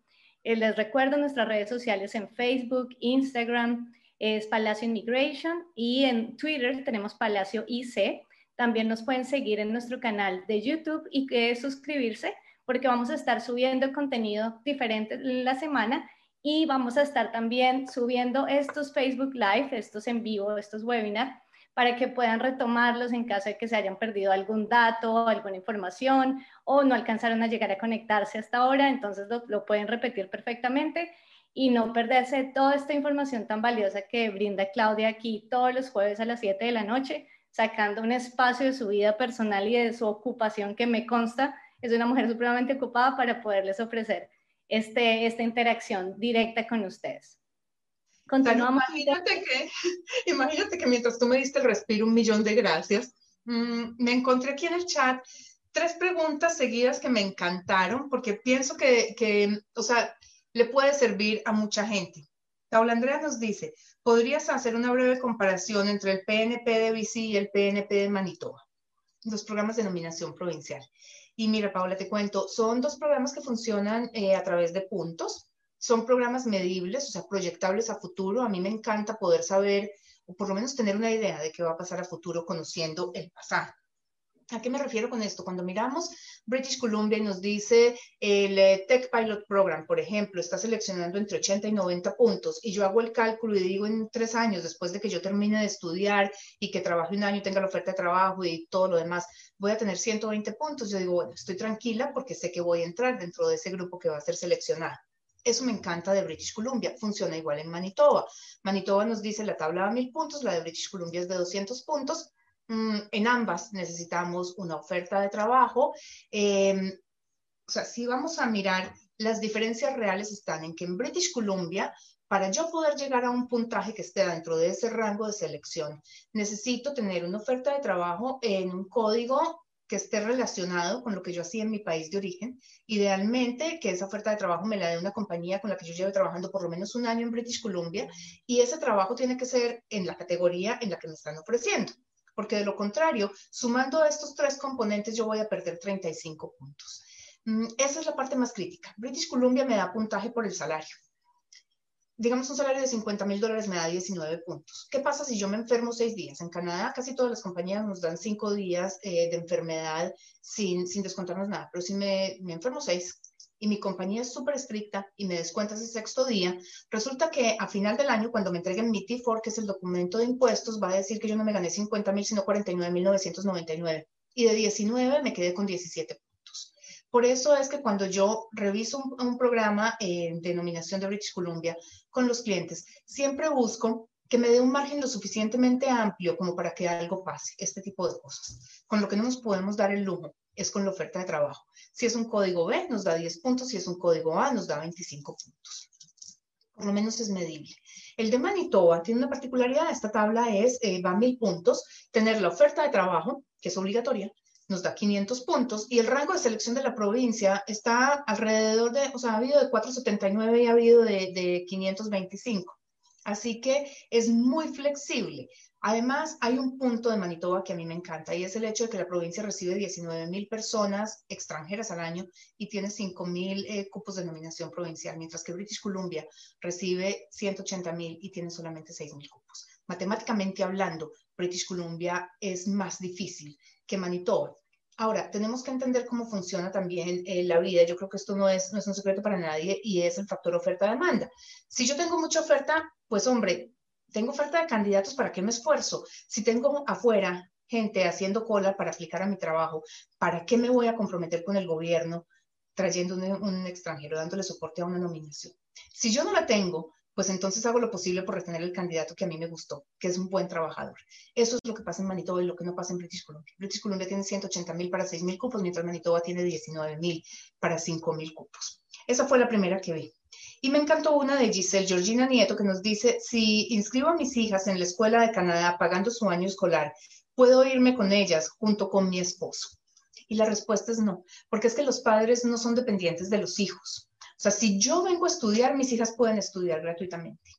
Eh, les recuerdo nuestras redes sociales en Facebook, Instagram, es Palacio Immigration y en Twitter tenemos Palacio IC. También nos pueden seguir en nuestro canal de YouTube y que suscribirse porque vamos a estar subiendo contenido diferente en la semana y vamos a estar también subiendo estos Facebook Live, estos en vivo, estos webinars, para que puedan retomarlos en caso de que se hayan perdido algún dato, alguna información o no alcanzaron a llegar a conectarse hasta ahora, entonces lo, pueden repetir perfectamente y no perderse toda esta información tan valiosa que brinda Claudia aquí todos los jueves a las 7 de la noche, sacando un espacio de su vida personal y de su ocupación que me consta es una mujer supremamente ocupada para poderles ofrecer este, esta interacción directa con ustedes. Continuamos. Imagínate que, <laughs> imagínate que mientras tú me diste el respiro, un millón de gracias, mm, me encontré aquí en el chat tres preguntas seguidas que me encantaron porque pienso que, que, o sea, le puede servir a mucha gente. Paula Andrea nos dice, ¿podrías hacer una breve comparación entre el PNP de BC y el PNP de Manitoba? Los programas de nominación provincial. Y mira, Paola, te cuento, son dos programas que funcionan eh, a través de puntos. Son programas medibles, o sea, proyectables a futuro. A mí me encanta poder saber, o por lo menos tener una idea de qué va a pasar a futuro conociendo el pasado. ¿A qué me refiero con esto? Cuando miramos British Columbia y nos dice el eh, Tech Pilot Program, por ejemplo, está seleccionando entre 80 y 90 puntos y yo hago el cálculo y digo en tres años, después de que yo termine de estudiar y que trabaje un año y tenga la oferta de trabajo y todo lo demás, voy a tener 120 puntos. Yo digo, bueno, estoy tranquila porque sé que voy a entrar dentro de ese grupo que va a ser seleccionado. Eso me encanta de British Columbia. Funciona igual en Manitoba. Manitoba nos dice la tabla de mil puntos, la de British Columbia es de 200 puntos Mm, en ambas necesitamos una oferta de trabajo. Em, o sea, si vamos a mirar, las diferencias reales están en que en British Columbia, para yo poder llegar a un puntaje que esté dentro de ese rango de selección, necesito tener una oferta de trabajo en un código que esté relacionado con lo que yo hacía en mi país de origen. Idealmente, que esa oferta de trabajo me la dé una compañía con la que yo llevo trabajando por lo menos un año en British Columbia y ese trabajo tiene que ser en la categoría en la que me están ofreciendo porque de lo contrario, sumando estos tres componentes, yo voy a perder 35 puntos. Mm, esa es la parte más crítica. British Columbia me da puntaje por el salario. Digamos, un salario de 50 mil dólares me da 19 puntos. ¿Qué pasa si yo me enfermo seis días? En Canadá casi todas las compañías nos dan cinco días eh, de enfermedad sin, sin descontarnos nada, pero si me, me enfermo seis, y mi compañía es súper estricta y me descuenta ese sexto día, resulta que a final del año, cuando me entreguen mi T4, que es el documento de impuestos, va a decir que yo no me gané 50 mil, sino 49 mil 999. Y de 19 me quedé con 17 puntos. Por eso es que cuando yo reviso un, programa eh, de nominación de British Columbia con los clientes, siempre busco que me dé un margen lo suficientemente amplio como para que algo pase, este tipo de cosas, con lo que no nos podemos dar el lujo es con la oferta de trabajo. Si es un código B, nos da 10 puntos, si es un código A, nos da 25 puntos. por lo menos es medible. El de Manitoba tiene una particularidad, esta tabla es, eh, va a mil puntos, tener la oferta de trabajo, que es obligatoria, nos da 500 puntos, y el rango de selección de la provincia está alrededor de, o sea, ha habido de 479 y ha habido de, de 525. Así que es muy flexible. Además, hay un punto de Manitoba que a mí me encanta y es el hecho de que la provincia recibe 19 mil personas extranjeras al año y tiene 5 mil eh, cupos de nominación provincial, mientras que British Columbia recibe 180 mil y tiene solamente 6 mil cupos. Matemáticamente hablando, British Columbia es más difícil que Manitoba. Ahora, tenemos que entender cómo funciona también eh, la vida. Yo creo que esto no es, no es un secreto para nadie y es el factor oferta-demanda. Si yo tengo mucha oferta, pues hombre, tengo oferta de candidatos, ¿para qué me esfuerzo? Si tengo afuera gente haciendo cola para aplicar a mi trabajo, ¿para qué me voy a comprometer con el gobierno trayendo un extranjero, dándole soporte a una nominación? Si yo no la tengo, pues entonces hago lo posible por retener el candidato que a mí me gustó, que es un buen trabajador. Eso es lo que pasa en Manitoba y lo que no pasa en British Columbia. British Columbia tiene 180 mil para 6 mil cupos, mientras Manitoba tiene 19 mil para 5 mil cupos. Esa fue la primera que vi. Y me encantó una de Giselle Georgina Nieto que nos dice, si inscribo a mis hijas en la escuela de Canadá pagando su año escolar, ¿puedo irme con ellas junto con mi esposo? Y la respuesta es no, porque es que los padres no son dependientes de los hijos. O sea, si yo vengo a estudiar, mis hijas pueden estudiar gratuitamente.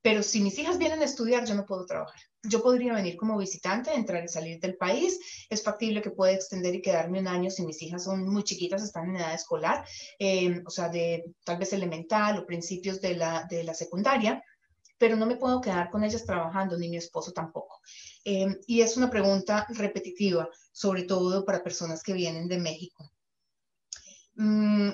Pero si mis hijas vienen a estudiar, yo no puedo trabajar. Yo podría venir como visitante, entrar y salir del país. Es factible que pueda extender y quedarme un año si mis hijas son muy chiquitas, están en edad escolar, eh, o sea, de tal vez elemental o principios de la, de la secundaria, pero no me puedo quedar con ellas trabajando, ni mi esposo tampoco. Eh, y es una pregunta repetitiva, sobre todo para personas que vienen de México. Mm,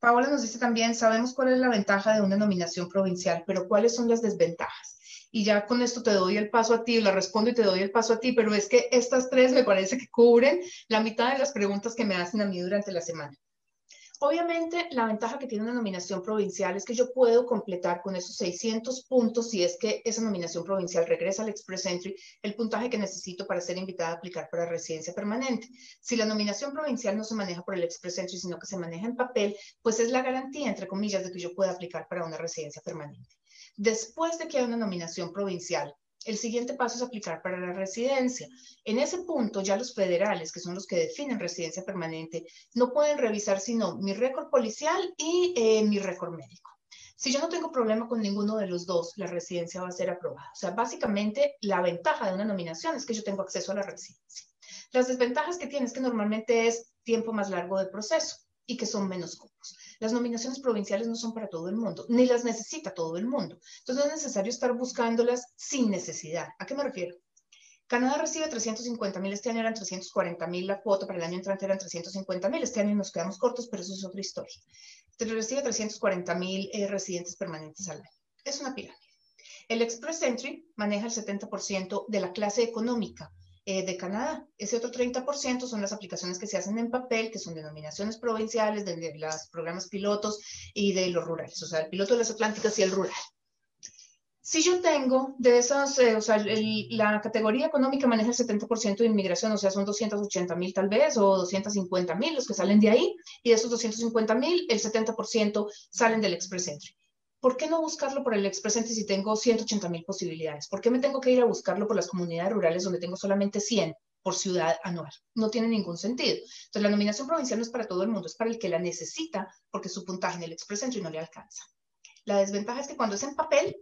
Paola nos dice también, sabemos cuál es la ventaja de una nominación provincial, pero ¿cuáles son las desventajas? Y ya con esto te doy el paso a ti, la respondo y te doy el paso a ti, pero es que estas tres me parece que cubren la mitad de las preguntas que me hacen a mí durante la semana. Obviamente, la ventaja que tiene una nominación provincial es que yo puedo completar con esos 600 puntos, si es que esa nominación provincial regresa al Express Entry, el puntaje que necesito para ser invitada a aplicar para residencia permanente. Si la nominación provincial no se maneja por el Express Entry, sino que se maneja en papel, pues es la garantía, entre comillas, de que yo pueda aplicar para una residencia permanente. Después de que haya una nominación provincial, el siguiente paso es aplicar para la residencia. En ese punto, ya los federales, que son los que definen residencia permanente, no pueden revisar sino mi récord policial y eh, mi récord médico. Si yo no tengo problema con ninguno de los dos, la residencia va a ser aprobada. O sea, básicamente la ventaja de una nominación es que yo tengo acceso a la residencia. Las desventajas que tiene es que normalmente es tiempo más largo de proceso y que son menos cupos. Las nominaciones provinciales no son para todo el mundo, ni las necesita todo el mundo. Entonces no es necesario estar buscándolas sin necesidad. ¿A qué me refiero? Canadá recibe 350 mil, este año eran 340 mil la cuota, para el año entrante eran 350 mil, este año nos quedamos cortos, pero eso es otra historia. Recibe 340 mil eh, residentes permanentes al año. Es una pirámide. El Express Entry maneja el 70% de la clase económica, eh, de Canadá. Ese otro 30% son las aplicaciones que se hacen en papel, que son denominaciones provinciales, de, los programas pilotos y de los rurales, o sea, el piloto de las Atlánticas y el rural. Si yo tengo de esas, eh, o sea, la categoría económica maneja el 70% de inmigración, o sea, son 280 mil tal vez, o 250 mil los que salen de ahí, y de esos 250 mil, el 70% salen del Express Entry. ¿Por qué no buscarlo por el expresente si tengo 180 mil posibilidades? ¿Por qué me tengo que ir a buscarlo por las comunidades rurales donde tengo solamente 100 por ciudad anual? No tiene ningún sentido. Entonces, la nominación provincial no es para todo el mundo, es para el que la necesita porque su puntaje en el expresente no le alcanza. La desventaja es que cuando es en papel,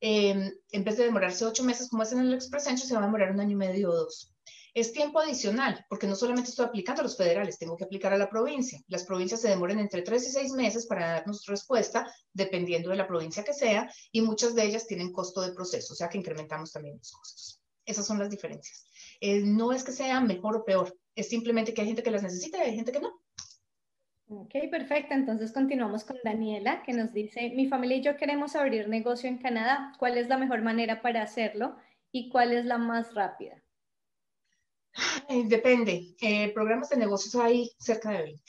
em, en vez de demorarse ocho meses como es en el expresente, se va a demorar un año y medio o dos. Es tiempo adicional, porque no solamente estoy aplicando a los federales, tengo que aplicar a la provincia. Las provincias se demoran entre tres y seis meses para darnos respuesta, dependiendo de la provincia que sea, y muchas de ellas tienen costo de proceso, o sea que incrementamos también los costos. Esas son las diferencias. Eh, no es que sea mejor o peor, es simplemente que hay gente que las necesita y hay gente que no. Ok, perfecto. Entonces continuamos con Daniela, que nos dice, mi familia y yo queremos abrir negocio en Canadá. ¿Cuál es la mejor manera para hacerlo y cuál es la más rápida? Depende. Eh, programas de negocios hay cerca de 20.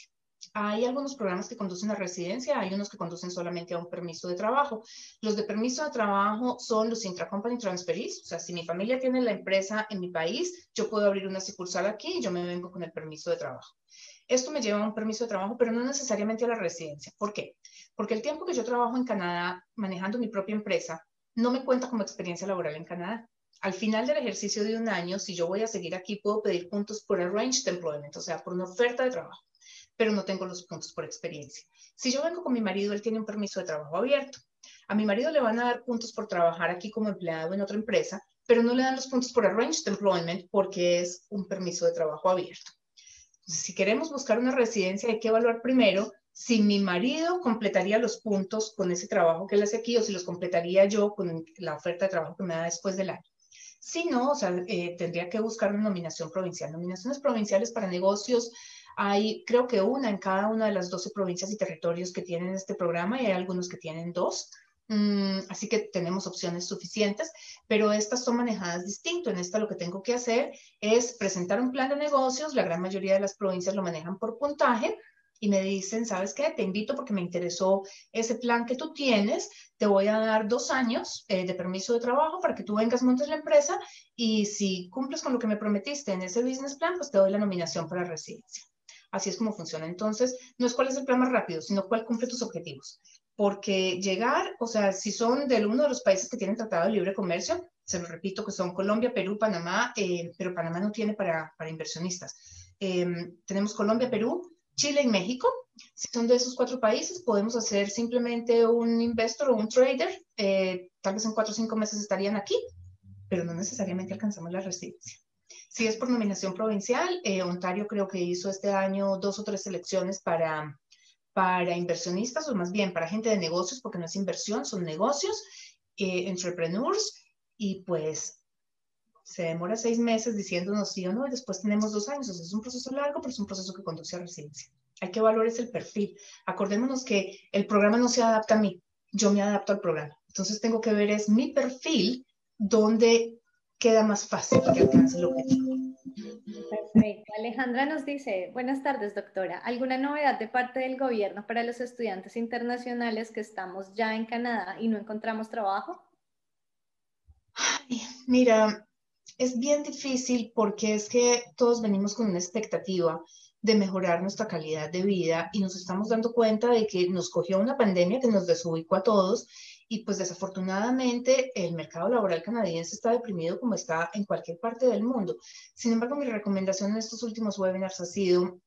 hay algunos programas que conducen a residencia, hay unos que conducen solamente a un permiso de trabajo. Los de permiso de trabajo son los intracompany transferees, o sea, si mi familia tiene la empresa en mi país, yo puedo abrir una sucursal aquí y yo me vengo con el permiso de trabajo. Esto me lleva a un permiso de trabajo, pero no necesariamente a la residencia. ¿Por qué? Porque el tiempo que yo trabajo en Canadá manejando mi propia empresa no me cuenta como experiencia laboral en Canadá. Al final del ejercicio de un año, si yo voy a seguir aquí, puedo pedir puntos por arranged employment, o sea, por una oferta de trabajo pero no tengo los puntos por experiencia. Si yo vengo con mi marido, él tiene un permiso de trabajo abierto. A mi marido le van a dar puntos por trabajar aquí como empleado en otra empresa, pero no le dan los puntos por arranged employment porque es un permiso de trabajo abierto. si queremos buscar una residencia, hay que evaluar primero si mi marido completaría los puntos con ese trabajo que él hace aquí o si los completaría yo con la oferta de trabajo que me da después del año. Si no, o sea, eh, tendría que buscar una nominación provincial. Nominaciones provinciales para negocios hay, creo que una en cada una de las 12 provincias y territorios que tienen este programa y hay algunos que tienen dos. Mm, así que tenemos opciones suficientes, pero estas son manejadas distinto. En esta lo que tengo que hacer es presentar un plan de negocios. La gran mayoría de las provincias lo manejan por puntaje y me dicen, ¿sabes qué? Te invito porque me interesó ese plan que tú tienes. Te voy a dar dos años eh, de permiso de trabajo para que tú vengas, montes la empresa y si cumples con lo que me prometiste en ese business plan, pues te doy la nominación para residencia. Así es como funciona. Entonces, no es cuál es el plan más rápido, sino cuál cumple tus objetivos. Porque llegar, o sea, si son de uno de los países que tienen tratado de libre comercio, se lo repito que son Colombia, Perú, Panamá, eh, pero Panamá no tiene para, para inversionistas. Em, tenemos Colombia, Perú, Chile y México. Si son de esos cuatro países, podemos hacer simplemente un investor o un trader. Eh, tal vez en cuatro o cinco meses estarían aquí, pero no necesariamente alcanzamos la residencia. Si es por nominación provincial, eh, Ontario creo que hizo este año dos o tres elecciones para, para inversionistas, o más bien para gente de negocios, porque no es inversión, son negocios, eh, entrepreneurs, y pues se demora seis meses diciéndonos sí o no, y después tenemos dos años. O sea, es un proceso largo, pero es un proceso que conduce a residencia. Hay que valorar el perfil. Acordémonos que el programa no se adapta a mí, yo me adapto al programa. Entonces tengo que ver es mi perfil donde queda más fácil que alcance el objetivo. Perfecto. Alejandra nos dice, buenas tardes, doctora. ¿Alguna novedad de parte del gobierno para los estudiantes internacionales que estamos ya en Canadá y no encontramos trabajo? mira, es bien difícil porque es que todos venimos con una expectativa de mejorar nuestra calidad de vida y nos estamos dando cuenta de que nos cogió una pandemia que nos desubicó a todos y pues desafortunadamente el mercado laboral canadiense está deprimido como está en cualquier parte del mundo. Sin embargo, mi recomendación en estos últimos webinars ha sido,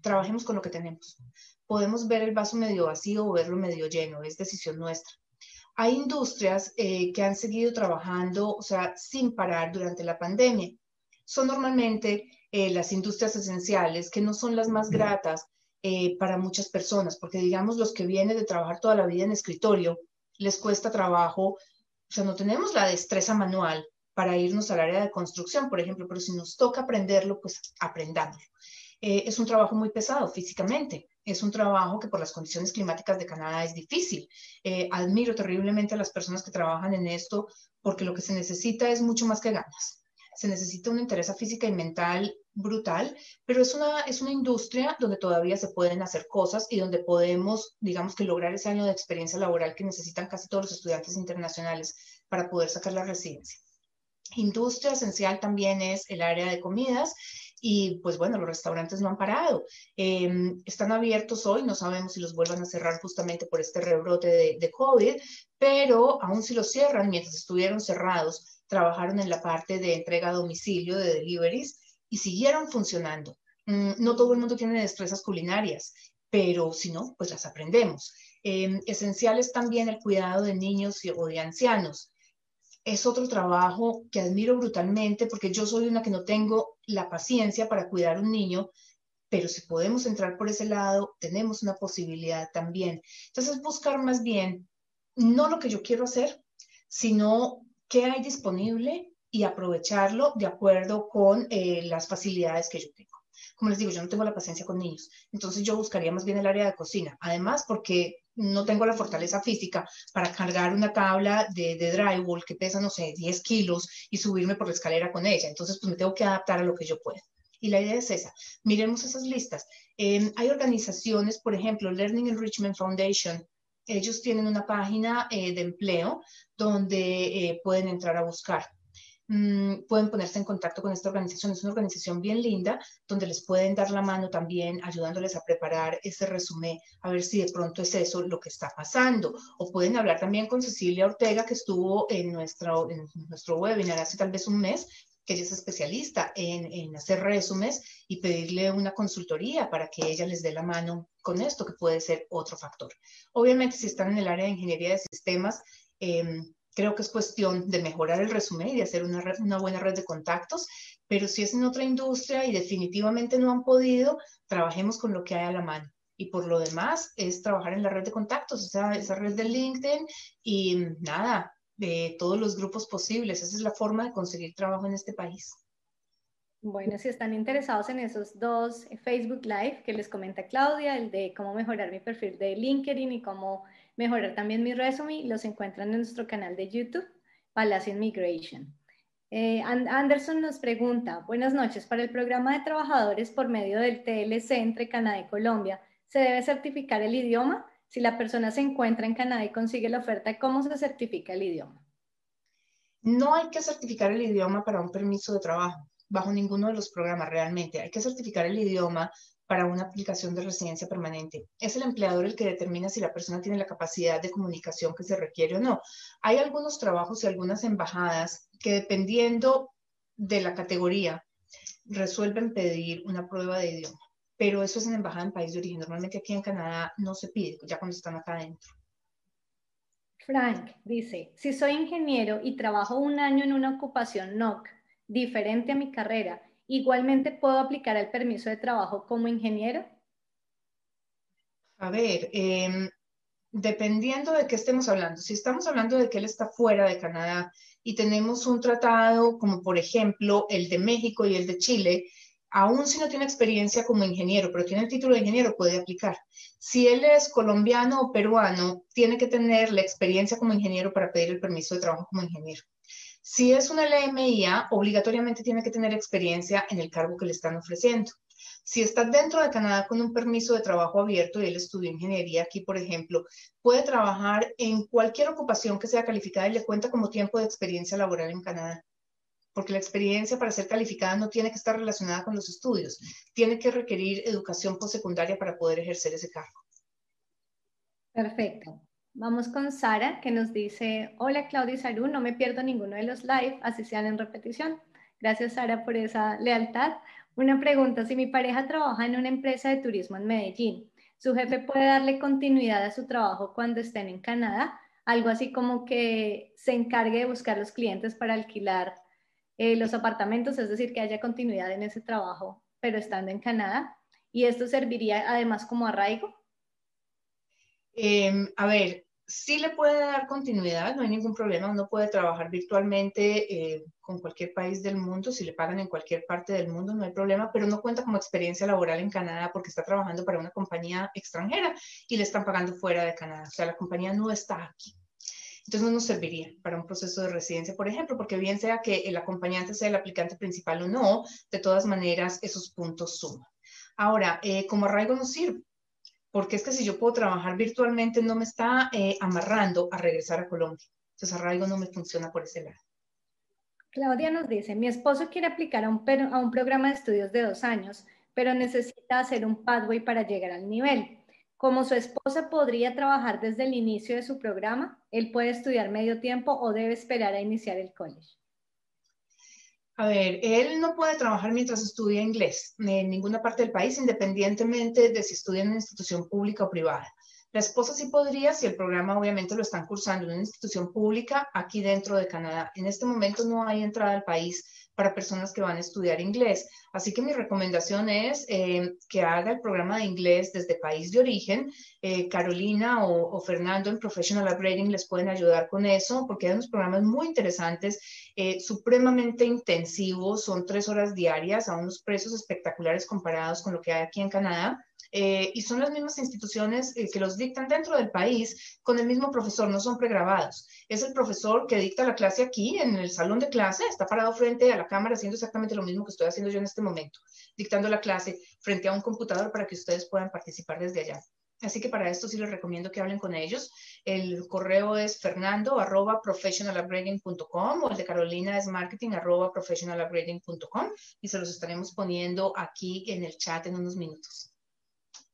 trabajemos con lo que tenemos. Podemos ver el vaso medio vacío o verlo medio lleno, es decisión nuestra. Hay industrias eh, que han seguido trabajando, o sea, sin parar durante la pandemia. Son normalmente eh, las industrias esenciales, que no son las más gratas eh, para muchas personas, porque digamos los que vienen de trabajar toda la vida en escritorio, les cuesta trabajo, o sea, no tenemos la destreza manual para irnos al área de construcción, por ejemplo, pero si nos toca aprenderlo, pues aprendamos. Eh, es un trabajo muy pesado físicamente, es un trabajo que por las condiciones climáticas de Canadá es difícil. Eh, admiro terriblemente a las personas que trabajan en esto porque lo que se necesita es mucho más que ganas. Se necesita una interés física y mental brutal, pero es una, es una industria donde todavía se pueden hacer cosas y donde podemos, digamos que lograr ese año de experiencia laboral que necesitan casi todos los estudiantes internacionales para poder sacar la residencia. Industria esencial también es el área de comidas y pues bueno, los restaurantes no han parado. Em, están abiertos hoy, no sabemos si los vuelvan a cerrar justamente por este rebrote de, COVID, pero aún si los cierran, mientras estuvieron cerrados, trabajaron en la parte de entrega a domicilio, de deliveries, y siguieron funcionando. Mm, no todo el mundo tiene destrezas culinarias, pero si no, pues las aprendemos. Eh, esencial es también el cuidado de niños o de ancianos. Es otro trabajo que admiro brutalmente porque yo soy una que no tengo la paciencia para cuidar un niño, pero si podemos entrar por ese lado, tenemos una posibilidad también. Entonces, buscar más bien no lo que yo quiero hacer, sino qué hay disponible y aprovecharlo de acuerdo con eh, las facilidades que yo tengo. Como les digo, yo no tengo la paciencia con niños, entonces yo buscaría más bien el área de cocina. Además, porque no tengo la fortaleza física para cargar una tabla de, drywall que pesa, no sé, 10 kilos y subirme por la escalera con ella. Entonces, pues me tengo que adaptar a lo que yo pueda. Y la idea es esa. Miremos esas listas. Em, hay organizaciones, por ejemplo, Learning Enrichment Foundation. Ellos tienen una página eh, de empleo donde eh, pueden entrar a buscar. Mm, pueden ponerse en contacto con esta organización. Es una organización bien linda donde les pueden dar la mano también ayudándoles a preparar ese resumen, a ver si de pronto es eso lo que está pasando. O pueden hablar también con Cecilia Ortega, que estuvo en, nuestro, en nuestro webinar hace tal vez un mes, que ella es especialista en, en, hacer resúmenes y pedirle una consultoría para que ella les dé la mano con esto, que puede ser otro factor. Obviamente, si están en el área de ingeniería de sistemas, eh, Creo que es cuestión de mejorar el resumen y de hacer una, una buena red de contactos, pero si es en otra industria y definitivamente no han podido, trabajemos con lo que hay a la mano. Y por lo demás es trabajar en la red de contactos, o sea, esa red de LinkedIn y nada, de todos los grupos posibles. Esa es la forma de conseguir trabajo en este país. Bueno, si están interesados en esos dos Facebook Live que les comenta Claudia, el de cómo mejorar mi perfil de LinkedIn y cómo mejorar también mi resumen, los encuentran en nuestro canal de YouTube, Palacio Migration. Eh, Anderson nos pregunta, buenas noches, para el programa de trabajadores por medio del TLC entre Canadá y Colombia, ¿se debe certificar el idioma? Si la persona se encuentra en Canadá y consigue la oferta, ¿cómo se certifica el idioma? No hay que certificar el idioma para un permiso de trabajo, bajo ninguno de los programas realmente. Hay que certificar el idioma para una aplicación de residencia permanente. Es el empleador el que determina si la persona tiene la capacidad de comunicación que se requiere o no. Hay algunos trabajos y algunas embajadas que dependiendo de la categoría resuelven pedir una prueba de idioma, pero eso es en embajada en país de origen. Normalmente aquí en Canadá no se pide, ya cuando están acá adentro. Frank dice, si soy ingeniero y trabajo un año en una ocupación NOC diferente a mi carrera, igualmente puedo aplicar el permiso de trabajo como ingeniero? A ver, em, dependiendo de qué estemos hablando, si estamos hablando de que él está fuera de Canadá y tenemos un tratado como por ejemplo el de México y el de Chile, aún si no tiene experiencia como ingeniero, pero tiene el título de ingeniero, puede aplicar. Si él es colombiano o peruano, tiene que tener la experiencia como ingeniero para pedir el permiso de trabajo como ingeniero. Si es una LMIA, obligatoriamente tiene que tener experiencia en el cargo que le están ofreciendo. Si está dentro de Canadá con un permiso de trabajo abierto y él estudió ingeniería aquí, por ejemplo, puede trabajar en cualquier ocupación que sea calificada y le cuenta como tiempo de experiencia laboral en Canadá. Porque la experiencia para ser calificada no tiene que estar relacionada con los estudios, tiene que requerir educación postsecundaria para poder ejercer ese cargo. Perfecto. Vamos con Sara, que nos dice, hola Claudia y Saru, no me pierdo ninguno de los live, así sean en repetición. Gracias Sara por esa lealtad. Una pregunta, si mi pareja trabaja en una empresa de turismo en Medellín, ¿su jefe puede darle continuidad a su trabajo cuando estén en Canadá? Algo así como que se encargue de buscar los clientes para alquilar eh, los apartamentos, es decir, que haya continuidad en ese trabajo, pero estando en Canadá. ¿Y esto serviría además como arraigo? Em, a ver, sí le puede dar continuidad, no hay ningún problema, uno puede trabajar virtualmente eh, con cualquier país del mundo, si le pagan en cualquier parte del mundo, no hay problema, pero no cuenta como experiencia laboral en Canadá porque está trabajando para una compañía extranjera y le están pagando fuera de Canadá, o sea, la compañía no está aquí. Entonces no nos serviría para un proceso de residencia, por ejemplo, porque bien sea que el acompañante sea el aplicante principal o no, de todas maneras esos puntos suman. Ahora, eh, como arraigo no sirve, porque es que si yo puedo trabajar virtualmente no me está eh, amarrando a regresar a Colombia. Entonces arraigo no me funciona por ese lado. Claudia nos dice, mi esposo quiere aplicar a un, a un programa de estudios de dos años, pero necesita hacer un pathway para llegar al nivel. Como su esposa podría trabajar desde el inicio de su programa, él puede estudiar medio tiempo o debe esperar a iniciar el college. A ver, él no puede trabajar mientras estudia inglés en ninguna parte del país, independientemente de si estudia en una institución pública o privada. La esposa sí podría si el programa obviamente lo están cursando en una institución pública aquí dentro de Canadá. En este momento no hay entrada al país para personas que van a estudiar inglés. Así que mi recomendación es eh, que haga el programa de inglés desde país de origen. Eh, Carolina o, Fernando en Professional Upgrading les pueden ayudar con eso porque hay unos programas muy interesantes, eh, supremamente intensivos, son tres horas diarias a unos precios espectaculares comparados con lo que hay aquí en Canadá. Eh, y son las mismas instituciones eh, que los dictan dentro del país con el mismo profesor, no son pregrabados. Es el profesor que dicta la clase aquí en el salón de clase, está parado frente a la cámara haciendo exactamente lo mismo que estoy haciendo yo en este momento, dictando la clase frente a un computador para que ustedes puedan participar desde allá. Así que para esto sí les recomiendo que hablen con ellos. El correo es fernando arroba professionalupgrading.com o el de Carolina es marketing arroba professionalupgrading.com y se los estaremos poniendo aquí en el chat en unos minutos.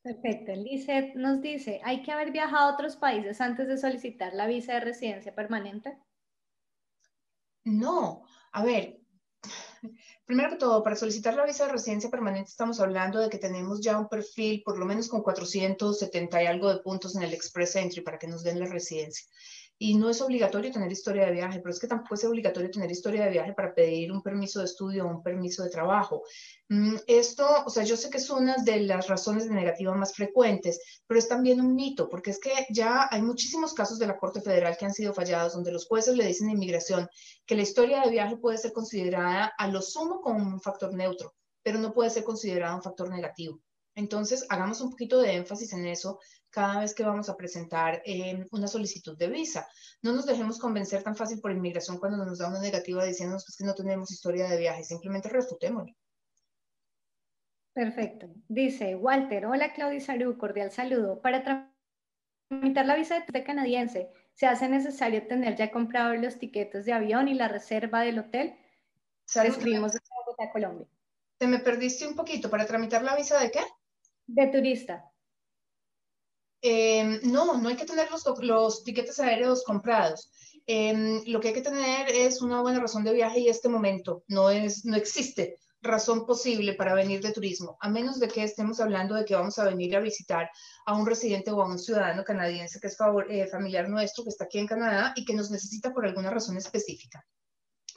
Perfecto. Lizeth nos dice, ¿hay que haber viajado a otros países antes de solicitar la visa de residencia permanente? No. A ver, <laughs> Primero que todo, para solicitar la visa de residencia permanente estamos hablando de que tenemos ya un perfil por lo menos con 470 y algo de puntos en el Express Entry para que nos den la residencia y no es obligatorio tener historia de viaje, pero es que tampoco es obligatorio tener historia de viaje para pedir un permiso de estudio o un permiso de trabajo. Mm, esto, o sea, yo sé que es una de las razones de negativa más frecuentes, pero es también un mito, porque es que ya hay muchísimos casos de la Corte Federal que han sido fallados, donde los jueces le dicen a inmigración que la historia de viaje puede ser considerada a lo sumo como un factor neutro, pero no puede ser considerada un factor negativo. Entonces, hagamos un poquito de énfasis en eso cada vez que vamos a presentar eh, una solicitud de visa. No nos dejemos convencer tan fácil por inmigración cuando nos da una negativa diciéndonos pues, que no tenemos historia de viaje, simplemente refutémoslo. Perfecto. Dice Walter, hola Claudia Saru, cordial saludo. Para tramitar la visa de canadiense, ¿se hace necesario tener ya comprado los tiquetes de avión y la reserva del hotel? Escribimos de Bogotá, Colombia. Te me perdiste un poquito. ¿Para tramitar la visa de qué? De turista. Em, no, no hay que tener los, los tiquetes aéreos comprados. Em, lo que hay que tener es una buena razón de viaje y este momento no, es, no existe razón posible para venir de turismo, a menos de que estemos hablando de que vamos a venir a visitar a un residente o a un ciudadano canadiense que es eh, familiar nuestro, que está aquí en Canadá y que nos necesita por alguna razón específica.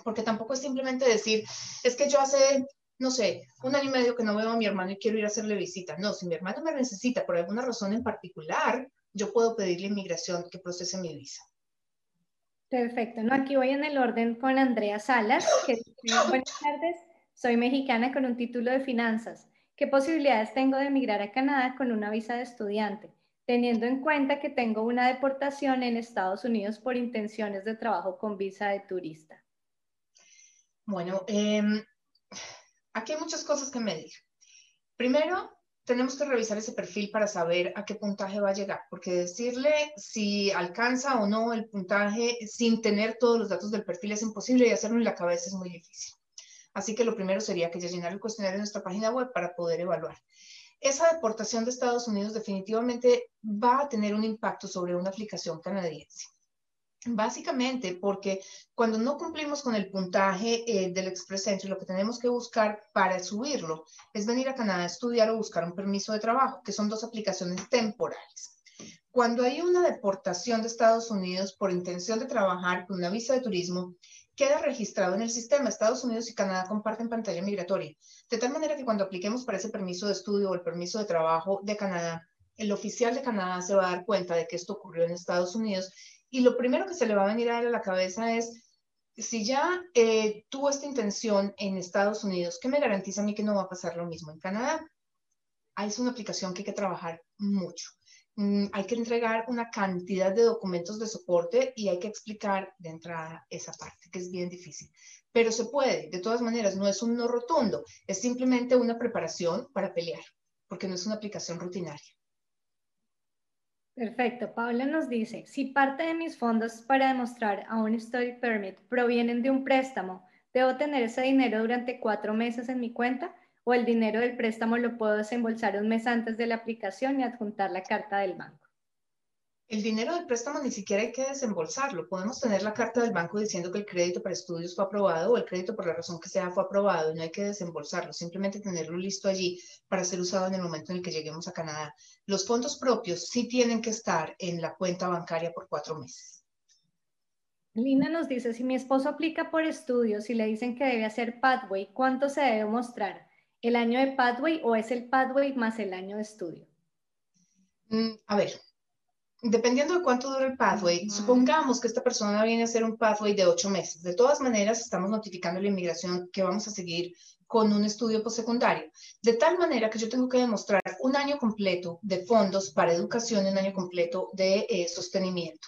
Porque tampoco es simplemente decir, es que yo hace no sé, un año y medio que no veo a mi hermano y quiero ir a hacerle visita. No, si mi hermano me necesita por alguna razón en particular, yo puedo pedirle inmigración que procese mi visa. Perfecto. No, aquí voy en el orden con Andrea Salas, que <laughs> buenas tardes, soy mexicana con un título de finanzas. ¿Qué posibilidades tengo de emigrar a Canadá con una visa de estudiante, teniendo en cuenta que tengo una deportación en Estados Unidos por intenciones de trabajo con visa de turista? Bueno, eh, Aquí hay muchas cosas que medir. Primero, tenemos que revisar ese perfil para saber a qué puntaje va a llegar, porque decirle si alcanza o no el puntaje sin tener todos los datos del perfil es imposible y hacerlo en la cabeza es muy difícil. Así que lo primero sería que ya llenar el cuestionario en nuestra página web para poder evaluar. Esa deportación de Estados Unidos definitivamente va a tener un impacto sobre una aplicación canadiense. Básicamente porque cuando no cumplimos con el puntaje eh, del Express Entry, lo que tenemos que buscar para subirlo es venir a Canadá a estudiar o buscar un permiso de trabajo, que son dos aplicaciones temporales. Cuando hay una deportación de Estados Unidos por intención de trabajar con una visa de turismo, queda registrado en el sistema. Estados Unidos y Canadá comparten pantalla migratoria, de tal manera que cuando apliquemos para ese permiso de estudio o el permiso de trabajo de Canadá, el oficial de Canadá se va a dar cuenta de que esto ocurrió en Estados Unidos y lo primero que se le va a venir a la cabeza es, si ya eh, tuvo esta intención en Estados Unidos, ¿qué me garantiza a mí que no va a pasar lo mismo en Canadá? Ahí es una aplicación que hay que trabajar mucho. Mm, hay que entregar una cantidad de documentos de soporte y hay que explicar de entrada esa parte, que es bien difícil. Pero se puede, de todas maneras, no es un no rotundo, es simplemente una preparación para pelear, porque no es una aplicación rutinaria. Perfecto. Paula nos dice, si parte de mis fondos para demostrar a un study permit provienen de un préstamo, ¿debo tener ese dinero durante cuatro meses en mi cuenta o el dinero del préstamo lo puedo desembolsar un mes antes de la aplicación y adjuntar la carta del banco? El dinero del préstamo ni siquiera hay que desembolsarlo. Podemos tener la carta del banco diciendo que el crédito para estudios fue aprobado o el crédito por la razón que sea fue aprobado y no hay que desembolsarlo, simplemente tenerlo listo allí para ser usado en el momento en el que lleguemos a Canadá. Los fondos propios sí tienen que estar en la cuenta bancaria por cuatro meses. Lina nos dice, si mi esposo aplica por estudios y le dicen que debe hacer Pathway, ¿cuánto se debe mostrar? ¿El año de Pathway o es el Pathway más el año de estudio? Mm, a ver, dependiendo de cuánto dura el pathway, supongamos que esta persona viene a hacer un pathway de ocho meses. De todas maneras, estamos notificando a la inmigración que vamos a seguir con un estudio postsecundario. De tal manera que yo tengo que demostrar un año completo de fondos para educación y un año completo de eh, sostenimiento.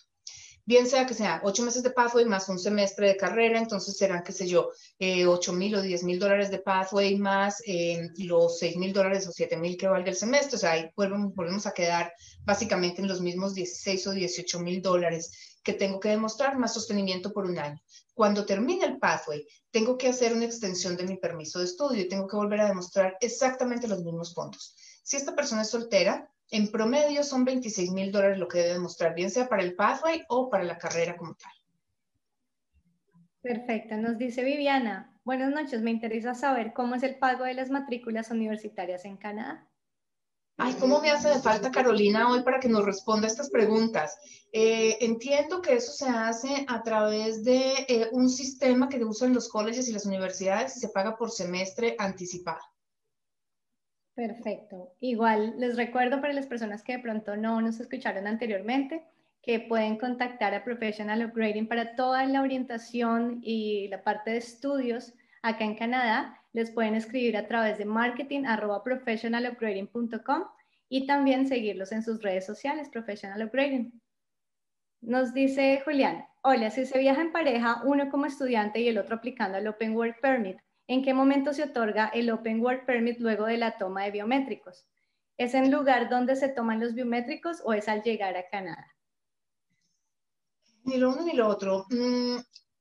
Bien sea que sea ocho meses de pathway más un semestre de carrera, entonces serán, qué sé yo, eh, ocho mil o diez mil dólares de pathway más eh, los seis mil dólares o siete mil que valga el semestre, o sea, ahí volvemos, a quedar básicamente en los mismos 16 o 18 mil dólares que tengo que demostrar más sostenimiento por un año. Cuando termine el pathway, tengo que hacer una extensión de mi permiso de estudio y tengo que volver a demostrar exactamente los mismos fondos. Si esta persona es soltera, en promedio son 26 mil dólares lo que debe demostrar, bien sea para el pathway o para la carrera como tal. Perfecto, nos dice Viviana. Buenas noches, me interesa saber cómo es el pago de las matrículas universitarias en Canadá. Ay, ¿cómo me hace de falta Carolina hoy para que nos responda estas preguntas? Eh, entiendo que eso se hace a través de eh, un sistema que usan los colegios y las universidades y se paga por semestre anticipado. Perfecto. Igual les recuerdo para las personas que de pronto no nos escucharon anteriormente que pueden contactar a Professional Upgrading para toda la orientación y la parte de estudios acá en Canadá. Les pueden escribir a través de marketing.professionalupgrading.com y también seguirlos en sus redes sociales, Professional Upgrading. Nos dice Julián, hola, si se viaja en pareja, uno como estudiante y el otro aplicando al Open Work Permit, ¿En qué momento se otorga el Open Work Permit luego de la toma de biométricos? ¿Es en lugar donde se toman los biométricos o es al llegar a Canadá? Ni lo uno ni lo otro. Mm,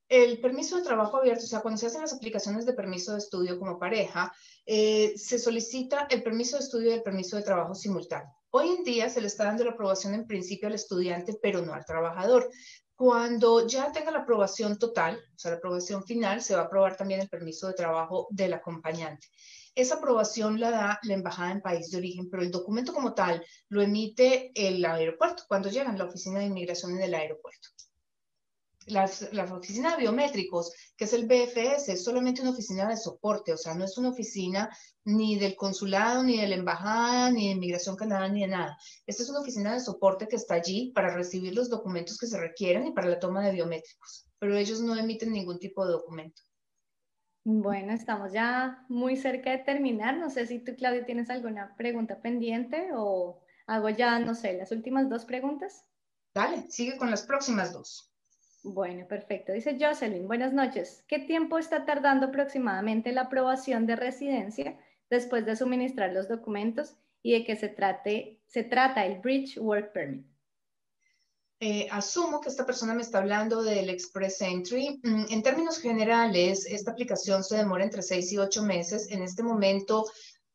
el permiso de trabajo abierto, o sea, cuando se hacen las aplicaciones de permiso de estudio como pareja, eh, se solicita el permiso de estudio y el permiso de trabajo simultáneo. Hoy en día se le está dando la aprobación en principio al estudiante, pero no al trabajador. Cuando ya tenga la aprobación total, o sea, la aprobación final, se va a aprobar también el permiso de trabajo del acompañante. Esa aprobación la da la embajada en país de origen, pero el documento como tal lo emite el aeropuerto cuando llegan a la oficina de inmigración en el aeropuerto la, oficina de biométricos, que es el BFS, es solamente una oficina de soporte, o sea, no es una oficina ni del consulado, ni de la embajada, ni de Inmigración Canadá, ni de nada. Esta es una oficina de soporte que está allí para recibir los documentos que se requieren y para la toma de biométricos, pero ellos no emiten ningún tipo de documento. Bueno, estamos ya muy cerca de terminar. No sé si tú, Claudia, tienes alguna pregunta pendiente o hago ya, no sé, las últimas dos preguntas. Dale, sigue con las próximas dos. Bueno, perfecto. Dice Jocelyn, buenas noches. ¿Qué tiempo está tardando aproximadamente la aprobación de residencia después de suministrar los documentos y de que se, se trata el Bridge Work Permit? Eh, asumo que esta persona me está hablando del Express Entry. Mm, en términos generales, esta aplicación se demora entre seis y ocho meses. En este momento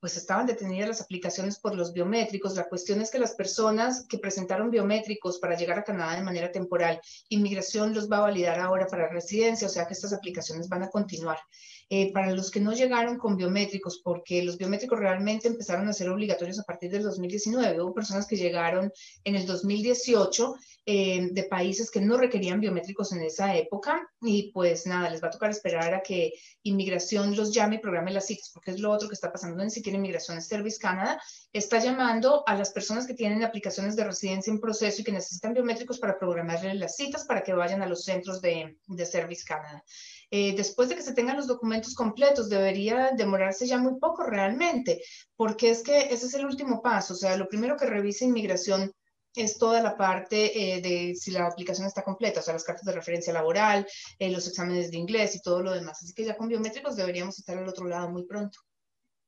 pues estaban detenidas las aplicaciones por los biométricos. La cuestión es que las personas que presentaron biométricos para llegar a Canadá de manera temporal, inmigración los va a validar ahora para residencia, o sea que estas aplicaciones van a continuar. Eh, para los que no llegaron con biométricos, porque los biométricos realmente empezaron a ser obligatorios a partir del 2019. Hubo personas que llegaron en el 2018 eh, de países que no requerían biométricos en esa época y pues nada, les va a tocar esperar a que inmigración los llame y programe las citas, porque es lo otro que está pasando en siquiera Inmigración Service Canada, está llamando a las personas que tienen aplicaciones de residencia en proceso y que necesitan biométricos para programarles las citas para que vayan a los centros de, de Service Canada. Eh, después de que se tengan los documentos completos, debería demorarse ya muy poco realmente, porque es que ese es el último paso. O sea, lo primero que revisa inmigración es toda la parte eh, de si la aplicación está completa, o sea, las cartas de referencia laboral, eh, los exámenes de inglés y todo lo demás. Así que ya con biométricos deberíamos estar al otro lado muy pronto.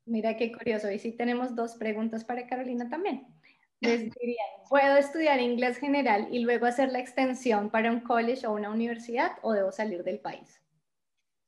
Mira qué curioso. Y sí tenemos dos preguntas para Carolina también. <laughs> Les diría, ¿puedo estudiar inglés general y luego hacer la extensión para un college o una universidad o debo salir del país?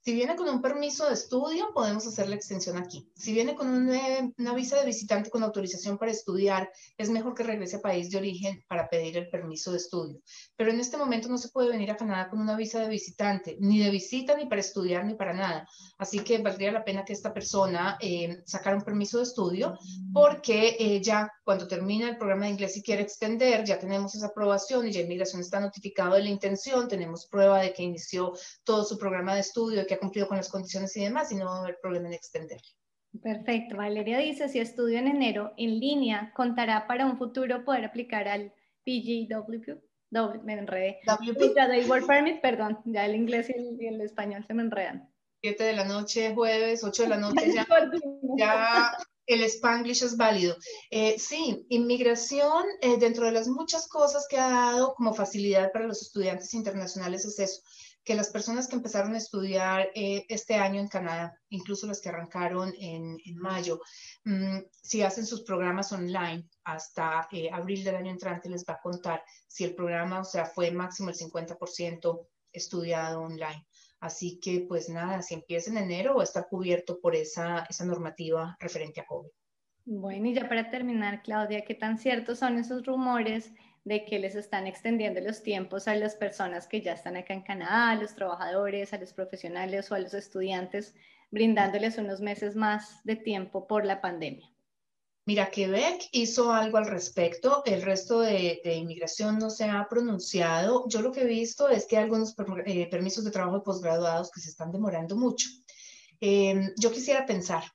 Si viene con un permiso de estudio, podemos hacer la extensión aquí. Si viene con una, visa de visitante con autorización para estudiar, es mejor que regrese a país de origen para pedir el permiso de estudio. Pero en este momento no se puede venir a Canadá con una visa de visitante, ni de visita, ni para estudiar, ni para nada. Así que valdría la pena que esta persona eh, sacara un permiso de estudio, porque eh, ya cuando termina el programa de inglés y quiere extender, ya tenemos esa aprobación y ya inmigración está notificado de la intención, tenemos prueba de que inició todo su programa de estudio, que cumplido con las condiciones y demás y no va a haber problema en extender. Perfecto. Valeria dice, si estudio en enero en línea, ¿contará para un futuro poder aplicar al PGWP? me enredé. WP. Work Permit, perdón, ya el inglés y el, español se me enredan. 7 de la noche, jueves, 8 de la noche, ya, <laughs> ya El Spanglish es válido. Eh, sí, inmigración, eh, dentro de las muchas cosas que ha dado como facilidad para los estudiantes internacionales es eso, que las personas que empezaron a estudiar eh, este año en Canadá, incluso las que arrancaron en, mayo, mm, si hacen sus programas online hasta abril del año entrante, les va a contar si el programa, o sea, fue máximo el 50% estudiado online. Así que, pues nada, si empieza en enero va a cubierto por esa, esa normativa referente a COVID. Bueno, y ya para terminar, Claudia, ¿qué tan ciertos son esos rumores de que les están extendiendo los tiempos a las personas que ya están acá en Canadá, a los trabajadores, a los profesionales o a los estudiantes, brindándoles unos meses más de tiempo por la pandemia? Mira, Quebec hizo algo al respecto, el resto de, inmigración no se ha pronunciado. Yo lo que he visto es que hay algunos eh, permisos de trabajo de posgraduados que se están demorando mucho. Em, yo quisiera pensar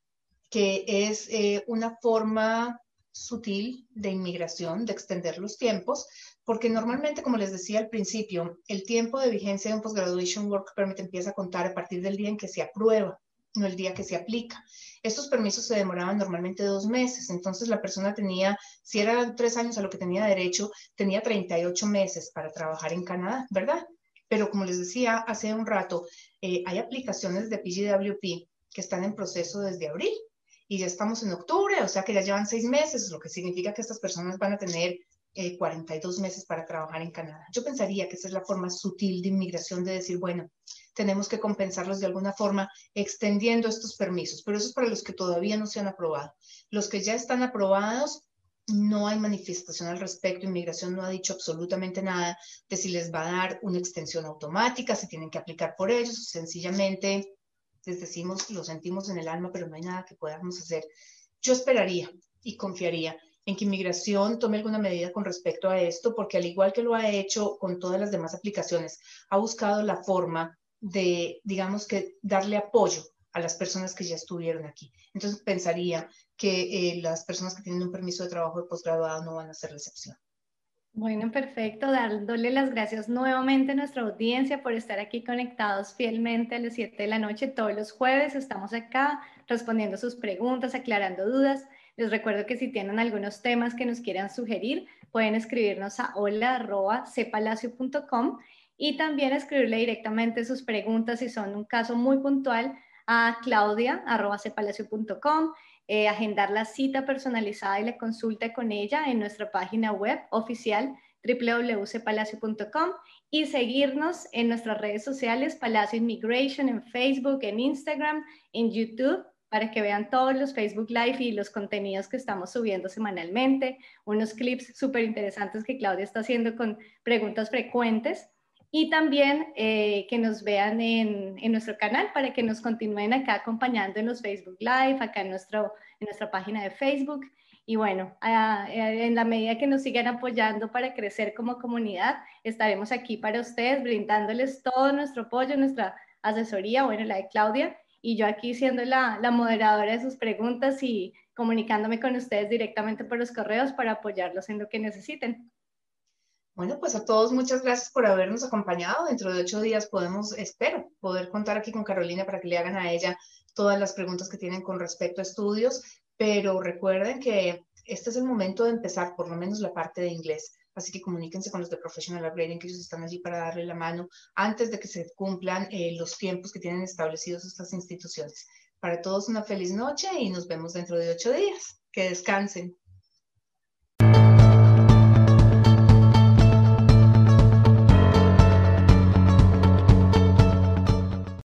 que es eh, una forma sutil de inmigración, de extender los tiempos, porque normalmente, como les decía al principio, el tiempo de vigencia de un Postgraduation Work Permit empieza a contar a partir del día en que se aprueba no el día que se aplica. Estos permisos se demoraban normalmente dos meses, entonces la persona tenía, si eran tres años a lo que tenía derecho, tenía 38 meses para trabajar en Canadá, ¿verdad? Pero como les decía hace un rato, eh, hay aplicaciones de PGWP que están en proceso desde abril y ya estamos en octubre, o sea que ya llevan seis meses, lo que significa que estas personas van a tener 42 eh, meses para trabajar en Canadá. Yo pensaría que esa es la forma sutil de inmigración de decir, bueno, tenemos que compensarlos de alguna forma extendiendo estos permisos, pero eso es para los que todavía no se han aprobado. Los que ya están aprobados, no hay manifestación al respecto. Inmigración no ha dicho absolutamente nada de si les va a dar una extensión automática, si tienen que aplicar por ellos, sencillamente les decimos, lo sentimos en el alma, pero no hay nada que podamos hacer. Yo esperaría y confiaría en que inmigración tome alguna medida con respecto a esto, porque al igual que lo ha hecho con todas las demás aplicaciones, ha buscado la forma de, digamos que, darle apoyo a las personas que ya estuvieron aquí. Entonces pensaría que eh, las personas que tienen un permiso de trabajo de posgraduado no van a ser la excepción. Bueno, perfecto. Dándole las gracias nuevamente a nuestra audiencia por estar aquí conectados fielmente a las 7 de la noche todos los jueves. Estamos acá respondiendo sus preguntas, aclarando dudas. Les recuerdo que si tienen algunos temas que nos quieran sugerir, pueden escribirnos a hola.cepalacio.com y también escribirle directamente sus preguntas si son un caso muy puntual a claudia.cepalacio.com, eh, agendar la cita personalizada y la consulta con ella en nuestra página web oficial www.cepalacio.com y seguirnos en nuestras redes sociales, Palacio Immigration, en Facebook, en Instagram, en YouTube para que vean todos los Facebook Live y los contenidos que estamos subiendo semanalmente, unos clips súper interesantes que Claudia está haciendo con preguntas frecuentes y también eh, que nos vean en, en, nuestro canal para que nos continúen acá acompañando en los Facebook Live, acá en, nuestro, en nuestra página de Facebook. Y bueno, en la medida que nos sigan apoyando para crecer como comunidad, estaremos aquí para ustedes, brindándoles todo nuestro apoyo, nuestra asesoría, bueno, la de Claudia, y yo aquí siendo la, la moderadora de sus preguntas y comunicándome con ustedes directamente por los correos para apoyarlos en lo que necesiten. Bueno, pues a todos muchas gracias por habernos acompañado. Dentro de ocho días podemos, espero, poder contar aquí con Carolina para que le hagan a ella todas las preguntas que tienen con respecto a estudios, pero recuerden que este es el momento de empezar por lo menos la parte de inglés. Así que comuníquense con los de Professional Upgrading, que ellos están allí para darle la mano antes de que se cumplan eh, los tiempos que tienen establecidos estas instituciones. Para todos una feliz noche y nos vemos dentro de ocho días. Que descansen.